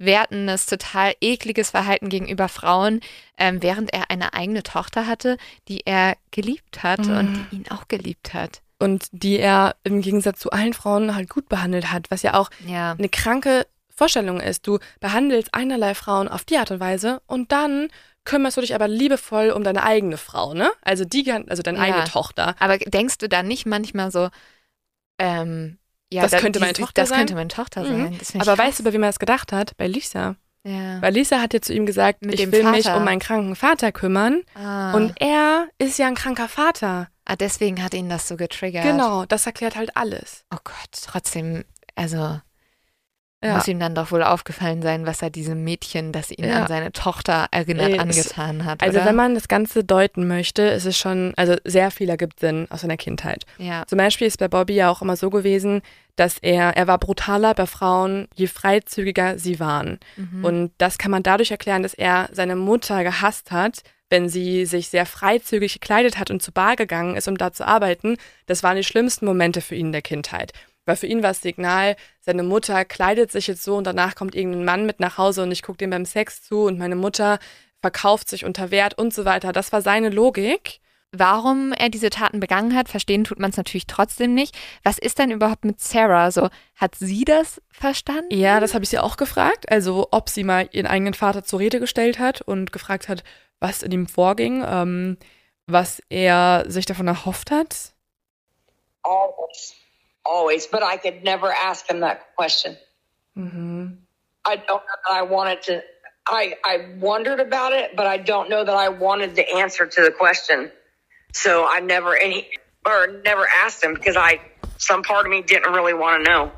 abwertendes, total ekliges Verhalten gegenüber Frauen, ähm, während er eine eigene Tochter hatte, die er geliebt hat Mhm. und die ihn auch geliebt hat. und die er im Gegensatz zu allen Frauen halt gut behandelt hat, was ja auch Ja. eine kranke Vorstellung ist. Du behandelst einerlei Frauen auf die Art und Weise und dann kümmerst du dich aber liebevoll um deine eigene Frau, ne? Also die, also deine Ja. eigene Tochter. Aber denkst du da nicht manchmal so, ähm, ja, Das da- könnte meine die- Tochter das sein? könnte meine Tochter Mhm. sein. Das ich Aber krass. weißt du, bei wem er das gedacht hat? Bei Lisa. ja. Weil Lisa hat ja zu ihm gesagt, Mit ich will mich Vater. um meinen kranken Vater kümmern. ah. Und er ist ja ein kranker Vater. ah, deswegen hat ihn das so getriggert. Genau, das erklärt halt alles. Oh Gott, trotzdem, also Ja. muss ihm dann doch wohl aufgefallen sein, was er diesem Mädchen, das ihn Ja. an seine Tochter erinnert, Ey, es- angetan hat. Also oder? wenn man das Ganze deuten möchte, ist es schon, also sehr viel ergibt Sinn aus seiner Kindheit. ja. Zum Beispiel ist bei Bobby ja auch immer so gewesen, dass er, er war brutaler bei Frauen, je freizügiger sie waren. Mhm. Und das kann man dadurch erklären, dass er seine Mutter gehasst hat, wenn sie sich sehr freizügig gekleidet hat und zur Bar gegangen ist, um da zu arbeiten. Das waren die schlimmsten Momente für ihn in der Kindheit. Weil für ihn war das Signal, seine Mutter kleidet sich jetzt so und danach kommt irgendein Mann mit nach Hause und ich gucke dem beim Sex zu und meine Mutter verkauft sich unter Wert und so weiter. Das war seine Logik. Warum er diese Taten begangen hat, verstehen tut man es natürlich trotzdem nicht. Was ist denn überhaupt mit Sarah? So, hat sie das verstanden? Ja, das habe ich sie auch gefragt. Also, ob sie mal ihren eigenen Vater zur Rede gestellt hat und gefragt hat, was in ihm vorging, ähm, was er sich davon erhofft hat. Always. Always. But I could never ask him that question. Mhm. I don't know that I wanted to. I, I wondered about it, but I don't know that I wanted the answer to the question. So I never, any or never asked him because I, some part of me didn't really want to know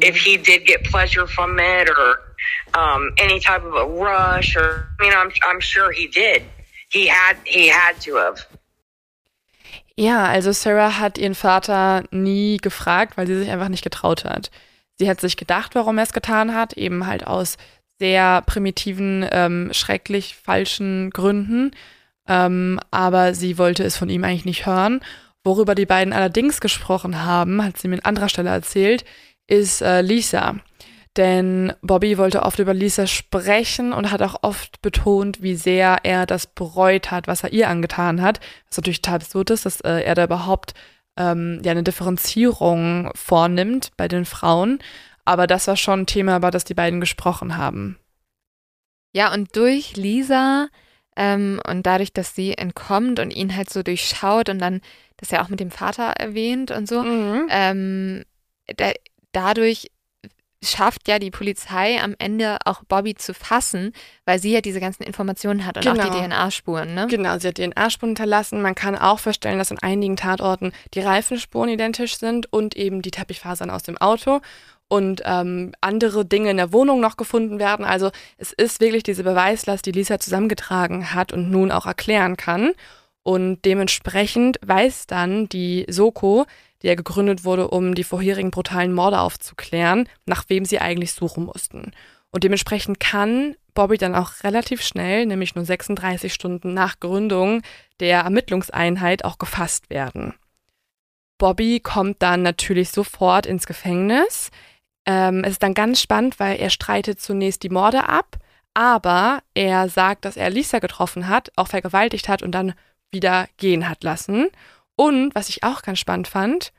if he did get pleasure from it or um, any type of a rush or, I mean, I'm, I'm sure he did. He had, he had to have. Ja, also Sarah hat ihren Vater nie gefragt, weil sie sich einfach nicht getraut hat. Sie hat sich gedacht, warum er es getan hat, eben halt aus sehr primitiven, ähm, schrecklich falschen Gründen. Ähm, aber sie wollte es von ihm eigentlich nicht hören. Worüber die beiden allerdings gesprochen haben, hat sie mir an anderer Stelle erzählt, ist äh, Lisa. Denn Bobby wollte oft über Lisa sprechen und hat auch oft betont, wie sehr er das bereut hat, was er ihr angetan hat. Was natürlich total absurd ist, dass äh, er da überhaupt ähm, ja eine Differenzierung vornimmt bei den Frauen. Aber das war schon ein Thema, über das die beiden gesprochen haben. Ja, und durch Lisa ähm, und dadurch, dass sie entkommt und ihn halt so durchschaut und dann das ja auch mit dem Vater erwähnt und so, Mhm. ähm, da, dadurch schafft ja die Polizei am Ende auch Bobby zu fassen, weil sie ja diese ganzen Informationen hat und auch Genau. die DNA-Spuren, ne? Genau, sie hat DNA-Spuren hinterlassen. Man kann auch feststellen, dass an einigen Tatorten die Reifenspuren identisch sind und eben die Teppichfasern aus dem Auto und ähm, andere Dinge in der Wohnung noch gefunden werden. Also es ist wirklich diese Beweislast, die Lisa zusammengetragen hat und nun auch erklären kann. Und dementsprechend weiß dann die Soko, die ja gegründet wurde, um die vorherigen brutalen Morde aufzuklären, nach wem sie eigentlich suchen mussten. Und dementsprechend kann Bobby dann auch relativ schnell, nämlich nur 36 Stunden nach Gründung der Ermittlungseinheit, auch gefasst werden. Bobby kommt dann natürlich sofort ins Gefängnis. Ähm, es ist dann ganz spannend, weil er streitet zunächst die Morde ab, aber er sagt, dass er Lisa getroffen hat, auch vergewaltigt hat und dann wieder gehen hat lassen. Und was ich auch ganz spannend fand,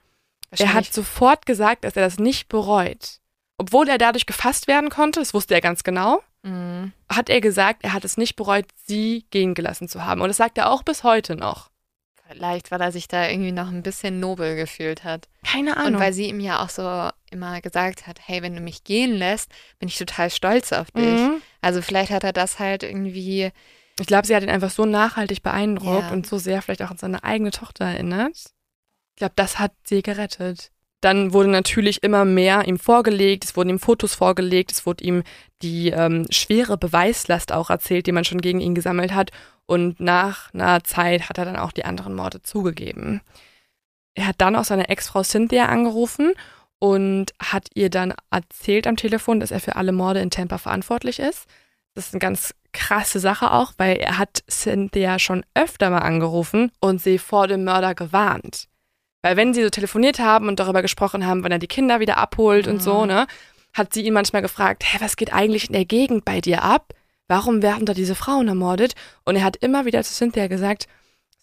er hat sofort gesagt, dass er das nicht bereut. Obwohl er dadurch gefasst werden konnte, das wusste er ganz genau, Mhm. hat er gesagt, er hat es nicht bereut, sie gehen gelassen zu haben. Und das sagt er auch bis heute noch. Vielleicht, weil er sich da irgendwie noch ein bisschen nobel gefühlt hat. Keine Und weil sie ihm ja auch so immer gesagt hat, hey, wenn du mich gehen lässt, bin ich total stolz auf dich. Mhm. Also vielleicht hat er das halt irgendwie, Ich glaube, sie hat ihn einfach so nachhaltig beeindruckt Ja. und so sehr vielleicht auch an seine eigene Tochter erinnert. Ich glaube, das hat sie gerettet. Dann wurde natürlich immer mehr ihm vorgelegt, es wurden ihm Fotos vorgelegt, es wurde ihm die ähm, schwere Beweislast auch erzählt, die man schon gegen ihn gesammelt hat. Und nach einer Zeit hat er dann auch die anderen Morde zugegeben. Er hat dann auch seine Ex-Frau Cynthia angerufen und hat ihr dann erzählt am Telefon, dass er für alle Morde in Tampa verantwortlich ist. Das ist eine ganz krasse Sache auch, weil er hat Cynthia schon öfter mal angerufen und sie vor dem Mörder gewarnt. Weil wenn sie so telefoniert haben und darüber gesprochen haben, wann er die Kinder wieder abholt und so, ne, hat sie ihn manchmal gefragt, hä, was geht eigentlich in der Gegend bei dir ab? Warum werden da diese Frauen ermordet? Und er hat immer wieder zu Cynthia gesagt,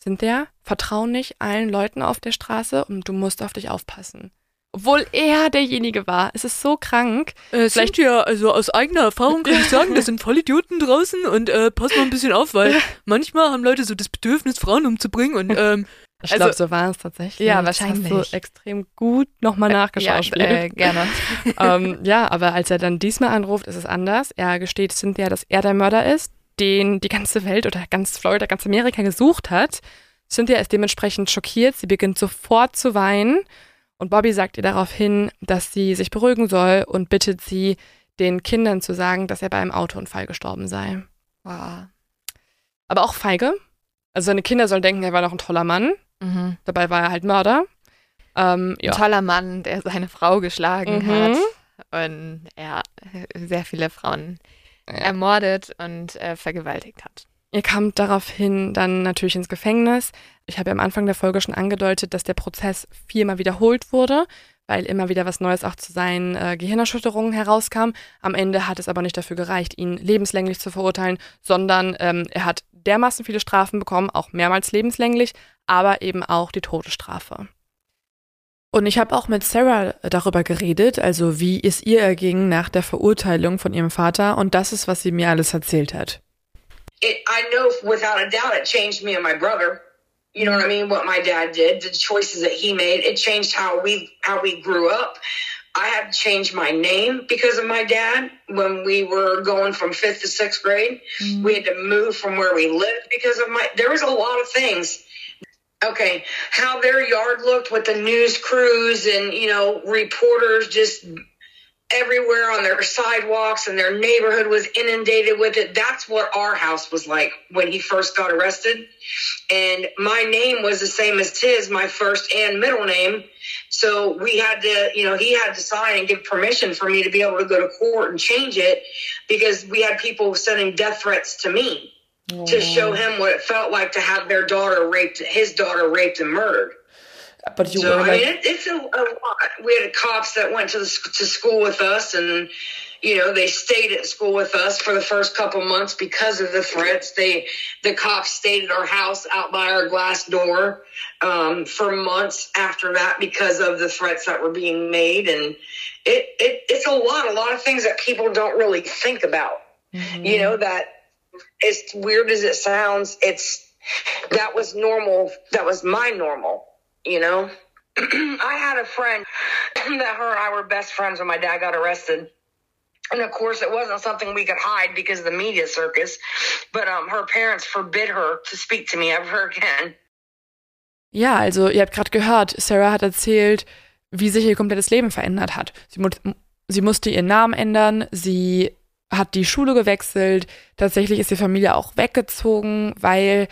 Cynthia, vertrau nicht allen Leuten auf der Straße und du musst auf dich aufpassen. Obwohl er derjenige war. Es ist so krank. Äh, Vielleicht- Cynthia, also aus eigener Erfahrung kann ich sagen, das sind Vollidioten draußen und äh, pass mal ein bisschen auf, weil manchmal haben Leute so das Bedürfnis, Frauen umzubringen und ähm, Ich Also- glaube, so war es tatsächlich. Ja, wahrscheinlich. Hast du extrem gut nochmal nachgeschaut. ja, äh, gerne. ähm, ja, aber als er dann diesmal anruft, ist es anders. Er gesteht Cynthia, dass er der Mörder ist, den die ganze Welt oder ganz Florida, ganz Amerika gesucht hat. Cynthia ist dementsprechend schockiert. Sie beginnt sofort zu weinen. Und Bobby sagt ihr daraufhin, dass sie sich beruhigen soll und bittet sie, den Kindern zu sagen, dass er bei einem Autounfall gestorben sei. Wow. Aber auch feige. Also seine Kinder sollen denken, er war noch ein toller Mann. Mhm. Dabei war er halt Mörder. Ähm, Ein ja. toller Mann, der seine Frau geschlagen Mhm. hat und er sehr viele Frauen Ja. ermordet und äh, vergewaltigt hat. Ihr kamt daraufhin dann natürlich ins Gefängnis. Ich habe ja am Anfang der Folge schon angedeutet, dass der Prozess viermal wiederholt wurde, weil immer wieder was Neues auch zu seinen äh, Gehirnerschütterungen herauskam. Am Ende hat es aber nicht dafür gereicht, ihn lebenslänglich zu verurteilen, sondern ähm, er hat dermaßen viele Strafen bekommen, auch mehrmals lebenslänglich, aber eben auch die Todesstrafe. Und ich habe auch mit Sarah darüber geredet, also wie es ihr erging nach der Verurteilung von ihrem Vater. Und das ist, was sie mir alles erzählt hat. it, I know without a doubt it changed me and my brother. You know what I mean? What my dad did, the choices that he made, it changed how we how we grew up. I had to change my name because of my dad when we were going from fifth to sixth grade. Mm. We had to move from where we lived because of my. There was a lot of things. Okay, how their yard looked with the news crews and you know reporters just everywhere on their sidewalks and their neighborhood was inundated with it. That's what our house was like when he first got arrested. And my name was the same as his, my first and middle name. So we had to, you know, he had to sign and give permission for me to be able to go to court and change it because we had people sending death threats to me to show him what it felt like to have their daughter raped, his daughter raped and murdered. But you So were I mean, it, it's a, a lot. We had cops that went to the, to school with us, and you know they stayed at school with us for the first couple months because of the threats. They the cops stayed at our house out by our glass door um, for months after that because of the threats that were being made, and it, it it's a lot, a lot of things that people don't really think about. You know that as weird as it sounds, it's that was normal. That was my normal. You know, I had a friend that her and I were best friends when my dad got arrested. And of course, it wasn't something we could hide because of the media circus. But um, her parents forbid her to speak to me ever again. Ja, also ihr habt gerade gehört, Sarah hat erzählt, wie sich ihr komplettes Leben verändert hat. Sie, mu sie musste ihren Namen ändern, sie hat die Schule gewechselt, tatsächlich ist die Familie auch weggezogen, weil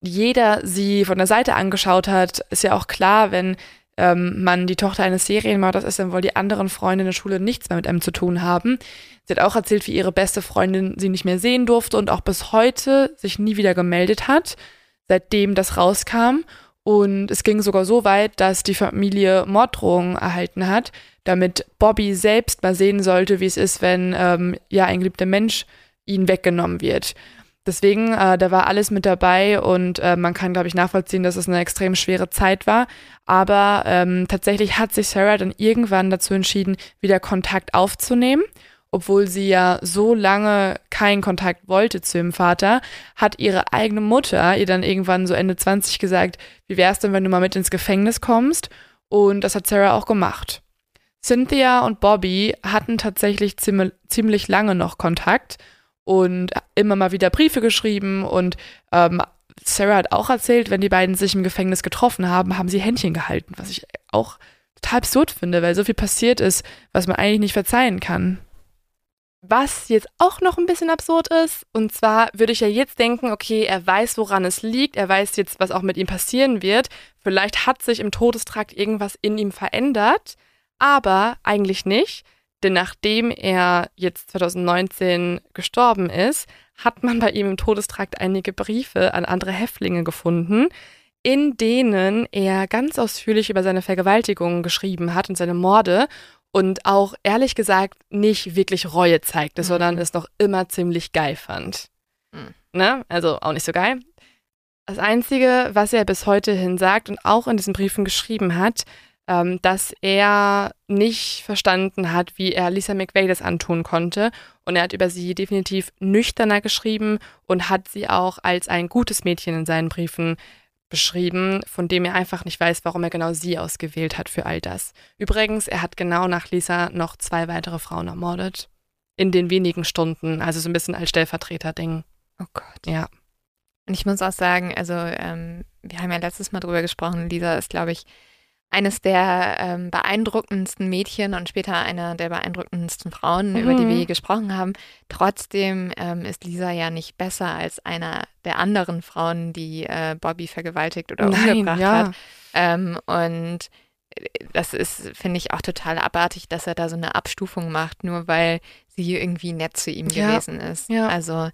jeder sie von der Seite angeschaut hat. Ist ja auch klar, wenn ähm, man die Tochter eines Serienmörders ist, dann wollen die anderen Freunde in der Schule nichts mehr mit einem zu tun haben. Sie hat auch erzählt, wie ihre beste Freundin sie nicht mehr sehen durfte und auch bis heute sich nie wieder gemeldet hat, seitdem das rauskam. Und es ging sogar so weit, dass die Familie Morddrohungen erhalten hat, damit Bobby selbst mal sehen sollte, wie es ist, wenn ähm, ja ein geliebter Mensch ihnen weggenommen wird. Deswegen, äh, da war alles mit dabei und äh, man kann, glaube ich, nachvollziehen, dass es eine extrem schwere Zeit war. Aber ähm, tatsächlich hat sich Sarah dann irgendwann dazu entschieden, wieder Kontakt aufzunehmen. Obwohl sie ja so lange keinen Kontakt wollte zu ihrem Vater, hat ihre eigene Mutter ihr dann irgendwann so Ende 20 gesagt, wie wär's denn, wenn du mal mit ins Gefängnis kommst? Und das hat Sarah auch gemacht. Cynthia und Bobby hatten tatsächlich ziemlich lange noch Kontakt und immer mal wieder Briefe geschrieben und ähm, Sarah hat auch erzählt, wenn die beiden sich im Gefängnis getroffen haben, haben sie Händchen gehalten, was ich auch total absurd finde, weil so viel passiert ist, was man eigentlich nicht verzeihen kann. Was jetzt auch noch ein bisschen absurd ist, und zwar würde ich ja jetzt denken, okay, er weiß, woran es liegt, er weiß jetzt, was auch mit ihm passieren wird, vielleicht hat sich im Todestrakt irgendwas in ihm verändert, aber eigentlich nicht, denn nachdem er jetzt 2019 gestorben ist, hat man bei ihm im Todestrakt einige Briefe an andere Häftlinge gefunden, in denen er ganz ausführlich über seine Vergewaltigungen geschrieben hat und seine Morde und auch ehrlich gesagt nicht wirklich Reue zeigte, Mhm. sondern es noch immer ziemlich geil fand. Mhm. Ne? Also auch nicht so geil. Das Einzige, was er bis heute hin sagt und auch in diesen Briefen geschrieben hat, ähm, dass er nicht verstanden hat, wie er Lisa McVeigh das antun konnte. Und er hat über sie definitiv nüchterner geschrieben und hat sie auch als ein gutes Mädchen in seinen Briefen beschrieben, von dem er einfach nicht weiß, warum er genau sie ausgewählt hat für all das. Übrigens, er hat genau nach Lisa noch zwei weitere Frauen ermordet. In den wenigen Stunden, also so ein bisschen als Stellvertreter-Ding. Oh Gott. Ja. Und ich muss auch sagen, also ähm, wir haben ja letztes Mal drüber gesprochen, Lisa ist, glaube ich, eines der ähm, beeindruckendsten Mädchen und später eine der beeindruckendsten Frauen, über die wir Mhm. je gesprochen haben. Trotzdem ähm, ist Lisa ja nicht besser als einer der anderen Frauen, die äh, Bobby vergewaltigt oder umgebracht hat. Ähm, und äh, das ist, finde ich, auch total abartig, dass er da so eine Abstufung macht, nur weil sie irgendwie nett zu ihm Ja, gewesen ist. ja. Also,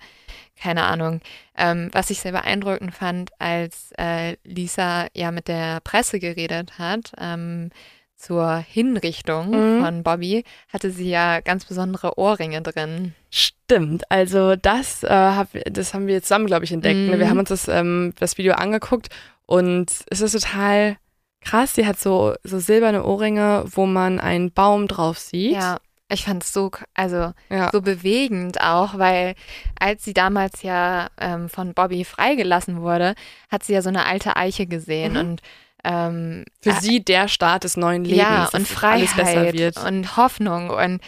keine Ahnung. Ähm, was ich sehr beeindruckend fand, als äh, Lisa ja mit der Presse geredet hat, ähm, zur Hinrichtung Mhm. von Bobby, hatte sie ja ganz besondere Ohrringe drin. Stimmt, also das, äh, hab, das haben wir zusammen, glaube ich, entdeckt. Ne? Wir Mhm. haben uns das, ähm, das Video angeguckt und es ist total krass. Sie hat so, so silberne Ohrringe, wo man einen Baum drauf sieht. Ja, ich fand es so, also ja. so bewegend auch, weil als sie damals ja ähm, von Bobby freigelassen wurde, hat sie ja so eine alte Eiche gesehen Mhm. und ähm, Für äh, sie der Start des neuen Lebens. ja und Freiheit wird. und Hoffnung und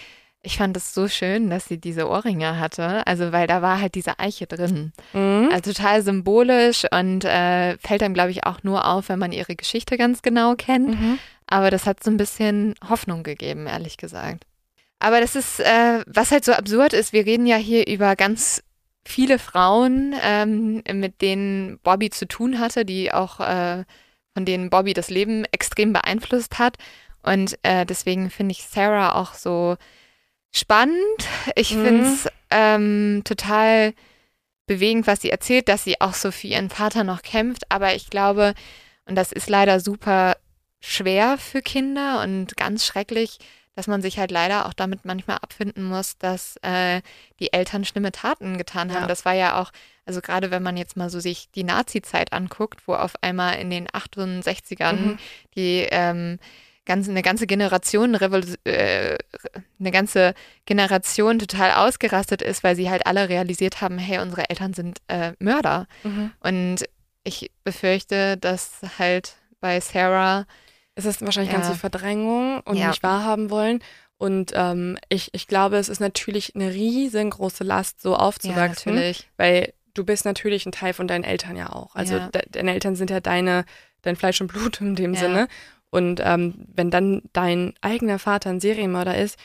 ich fand es so schön, dass sie diese Ohrringe hatte, also weil da war halt diese Eiche drin. Mhm. Also total symbolisch und äh, fällt einem, glaube ich, auch nur auf, wenn man ihre Geschichte ganz genau kennt. Mhm. Aber das hat so ein bisschen Hoffnung gegeben, ehrlich gesagt. Aber das ist, äh, was halt so absurd ist, wir reden ja hier über ganz viele Frauen, ähm, mit denen Bobby zu tun hatte, die auch, äh, von denen Bobby das Leben extrem beeinflusst hat. Und äh, deswegen finde ich Sarah auch so spannend. Ich Mhm. finde es ähm, total bewegend, was sie erzählt, dass sie auch so für ihren Vater noch kämpft. Aber ich glaube, und das ist leider super schwer für Kinder und ganz schrecklich, dass man sich halt leider auch damit manchmal abfinden muss, dass äh, die Eltern schlimme Taten getan haben. Ja. Das war ja auch, also gerade wenn man jetzt mal so sich die Nazi-Zeit anguckt, wo auf einmal in den 68ern Mhm. die ähm, ganze, eine ganze Generation, äh, eine ganze Generation total ausgerastet ist, weil sie halt alle realisiert haben, hey, unsere Eltern sind äh, Mörder. Mhm. Und ich befürchte, dass halt bei Sarah Es ist wahrscheinlich Ja. ganz viel Verdrängung und Ja. nicht wahrhaben wollen. Und ähm, ich, ich glaube, es ist natürlich eine riesengroße Last, so aufzuwachsen. natürlich. Weil du bist natürlich ein Teil von deinen Eltern ja auch. Also Ja. de deine Eltern sind ja deine, dein Fleisch und Blut in dem Ja. Sinne. Und ähm, wenn dann dein eigener Vater ein Serienmörder ist,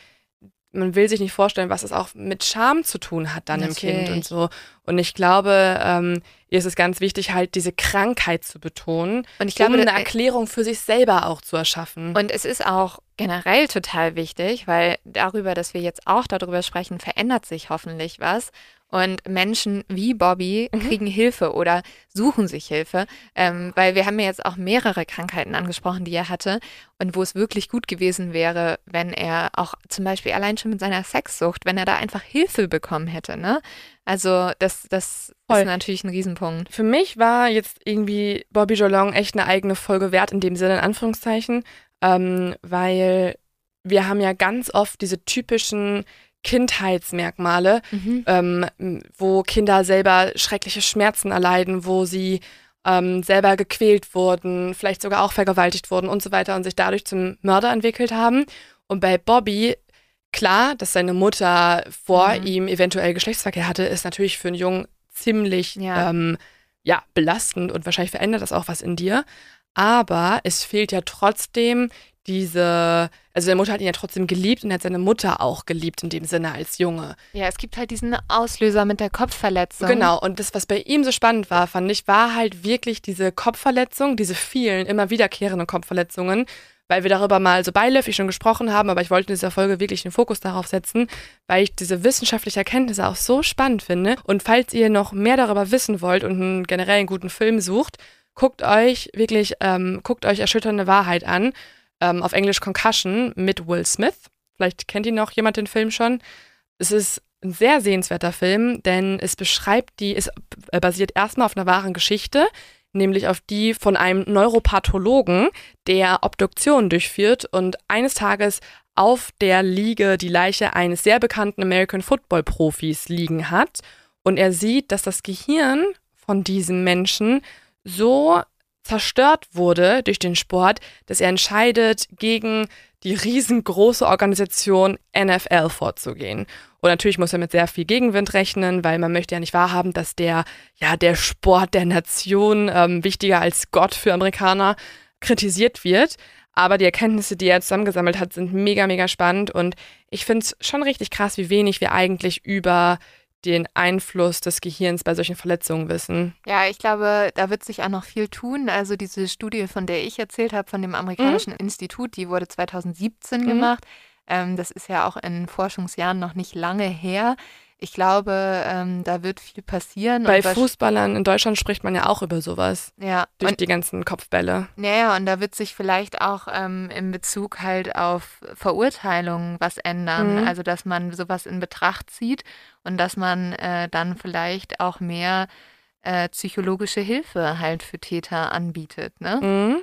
man will sich nicht vorstellen, was es auch mit Scham zu tun hat dann im Kind und Natürlich. so. Und ich glaube, ähm, ihr ist es ganz wichtig, halt diese Krankheit zu betonen, Und ich glaube, um eine da- Erklärung für sich selber auch zu erschaffen. Und es ist auch generell total wichtig, weil darüber, dass wir jetzt auch darüber sprechen, verändert sich hoffentlich was. Und Menschen wie Bobby Mhm. kriegen Hilfe oder suchen sich Hilfe, ähm, weil wir haben ja jetzt auch mehrere Krankheiten angesprochen, die er hatte und wo es wirklich gut gewesen wäre, wenn er auch zum Beispiel allein schon mit seiner Sexsucht, wenn er da einfach Hilfe bekommen hätte. Ne? Also das, das Voll. ist natürlich ein Riesenpunkt. Für mich war jetzt irgendwie Bobby Jolong echt eine eigene Folge wert, in dem Sinne, in Anführungszeichen, ähm, weil wir haben ja ganz oft diese typischen Kindheitsmerkmale, Mhm. ähm, wo Kinder selber schreckliche Schmerzen erleiden, wo sie ähm, selber gequält wurden, vielleicht sogar auch vergewaltigt wurden und so weiter und sich dadurch zum Mörder entwickelt haben. Und bei Bobby, klar, dass seine Mutter vor Mhm. ihm eventuell Geschlechtsverkehr hatte, ist natürlich für einen Jungen ziemlich Ja. ähm, ja, belastend und wahrscheinlich verändert das auch was in dir. Aber es fehlt ja trotzdem diese, also seine Mutter hat ihn ja trotzdem geliebt und er hat seine Mutter auch geliebt in dem Sinne als Junge. Ja, es gibt halt diesen Auslöser mit der Kopfverletzung. Genau, und das, was bei ihm so spannend war, fand ich, war halt wirklich diese Kopfverletzung, diese vielen, immer wiederkehrenden Kopfverletzungen, weil wir darüber mal so beiläufig schon gesprochen haben, aber ich wollte in dieser Folge wirklich den Fokus darauf setzen, weil ich diese wissenschaftliche Erkenntnisse auch so spannend finde. Und falls ihr noch mehr darüber wissen wollt und einen generell einen guten Film sucht, guckt euch wirklich, ähm, guckt euch Erschütternde Wahrheit an, ähm, auf Englisch Concussion mit Will Smith. Vielleicht kennt ihn noch jemand den Film schon. Es ist ein sehr sehenswerter Film, denn es beschreibt die, es äh, basiert erstmal auf einer wahren Geschichte, nämlich auf die von einem Neuropathologen, der Obduktionen durchführt und eines Tages auf der Liege die Leiche eines sehr bekannten American Football Profis liegen hat und er sieht, dass das Gehirn von diesem Menschen so zerstört wurde durch den Sport, dass er entscheidet, gegen die riesengroße Organisation NFL vorzugehen. Und natürlich muss er mit sehr viel Gegenwind rechnen, weil man möchte ja nicht wahrhaben, dass der, ja, der Sport der Nation ähm, wichtiger als Gott für Amerikaner kritisiert wird. Aber die Erkenntnisse, die er zusammengesammelt hat, sind mega, mega spannend. Und ich finde es schon richtig krass, wie wenig wir eigentlich über den Einfluss des Gehirns bei solchen Verletzungen wissen. Ja, ich glaube, da wird sich auch noch viel tun. Also diese Studie, von der ich erzählt habe, von dem amerikanischen Institut, die wurde 2017 Mhm. gemacht. Ähm, das ist ja auch in Forschungsjahren noch nicht lange her. Ich glaube, ähm, da wird viel passieren. Bei Fußballern in Deutschland spricht man ja auch über sowas. ja, Durch und, die ganzen Kopfbälle. naja, und da wird sich vielleicht auch ähm, in Bezug halt auf Verurteilungen was ändern. Mhm. Also, dass man sowas in Betracht zieht und dass man äh, dann vielleicht auch mehr äh, psychologische Hilfe halt für Täter anbietet. Ne? Mhm.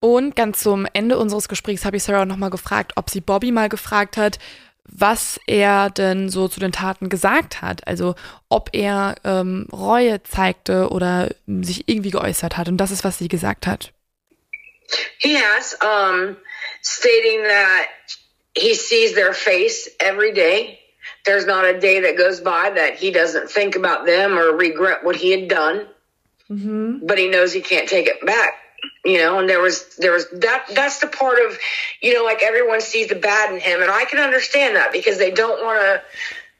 Und ganz zum Ende unseres Gesprächs habe ich Sarah nochmal gefragt, ob sie Bobby mal gefragt hat, was er denn so zu den Taten gesagt hat. Also ob er ähm, Reue zeigte oder sich irgendwie geäußert hat. Und das ist, was sie gesagt hat. He has, um, stating that he sees their face every day. There's not a day that goes by that he doesn't think about them or regret what he had done, but he knows he can't take it back. You know and there was there was that that's the part of you know like everyone sees the bad in him and i can understand that because they don't want to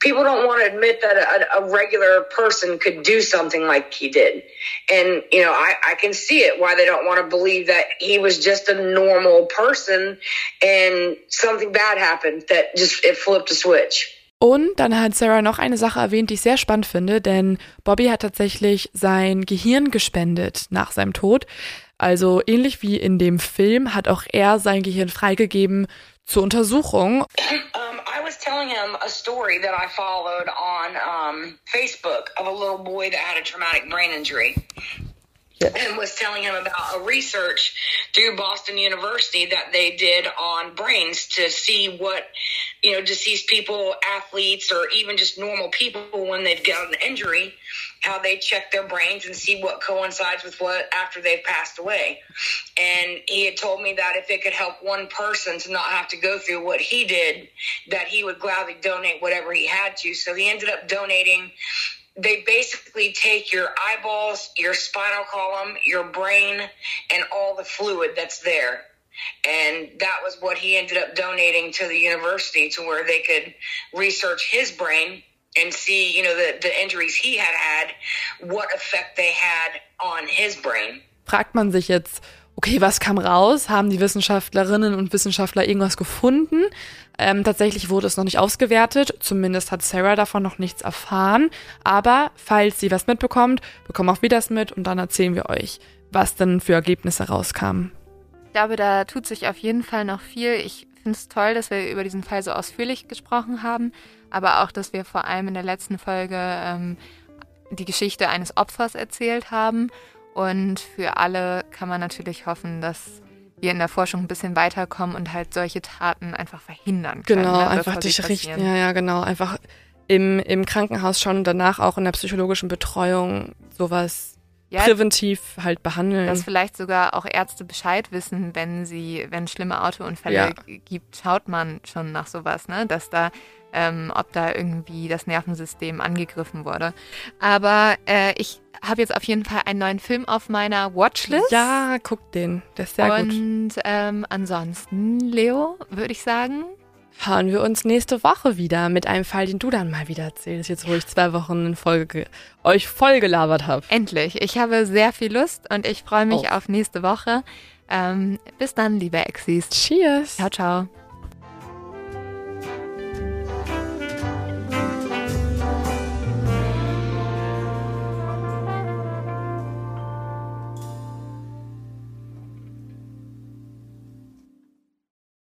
people don't want to admit that a, a, regular person could do something like he did and you know I, I can see it why they don't want to believe that he was just a normal person and something bad happened that just it flipped a switch Und dann hat Sarah noch eine Sache erwähnt, die ich sehr spannend finde, denn Bobby hat tatsächlich sein Gehirn gespendet nach seinem Tod. Also ähnlich wie in dem Film hat auch er sein Gehirn freigegeben zur Untersuchung. Um, I was telling him a story that I followed on um, Facebook of a little boy that had a traumatic brain injury. And was telling him about a research through Boston University that they did on brains to see what, you know, deceased people, athletes, or even just normal people when they've got an injury, how they check their brains and see what coincides with what after they've passed away. And he had told me that if it could help one person to not have to go through what he did, that he would gladly donate whatever he had to. So he ended up donating they basically take your eyeballs, your spinal column, your brain, and all the fluid that's there. And that was what he ended up donating to the university to where they could research his brain and see, you know, the, the injuries he had had, what effect they had on his brain. Fragt man sich jetzt, okay, was kam raus? Haben die Wissenschaftlerinnen und Wissenschaftler irgendwas gefunden? Ähm, tatsächlich wurde es noch nicht ausgewertet, zumindest hat Sarah davon noch nichts erfahren. Aber falls sie was mitbekommt, bekommen auch wir das mit und dann erzählen wir euch, was denn für Ergebnisse rauskamen. Ich glaube, da tut sich auf jeden Fall noch viel. Ich finde es toll, dass wir über diesen Fall so ausführlich gesprochen haben, aber auch, dass wir vor allem in der letzten Folge ähm, die Geschichte eines Opfers erzählt haben und für alle kann man natürlich hoffen, dass wir in der Forschung ein bisschen weiterkommen und halt solche Taten einfach verhindern können. Genau, ne, einfach dich richten. Ja, ja, genau. Einfach im, im Krankenhaus schon und danach auch in der psychologischen Betreuung sowas ja, präventiv halt behandeln. Dass vielleicht sogar auch Ärzte Bescheid wissen, wenn sie, wenn schlimme Autounfälle ja. gibt, schaut man schon nach sowas, ne? Dass da ähm, ob da irgendwie das Nervensystem angegriffen wurde. Aber äh, ich habe jetzt auf jeden Fall einen neuen Film auf meiner Watchlist. Ja, guck den. Der ist sehr Und, gut. Und ähm, ansonsten, Leo, würde ich sagen. Hören wir uns nächste Woche wieder mit einem Fall, den du dann mal wieder erzählst, jetzt wo ich zwei Wochen in Folge euch voll gelabert habe. Endlich. Ich habe sehr viel Lust und ich freue mich oh. auf nächste Woche. Ähm, bis dann, liebe Exis. Cheers. Ciao, ciao.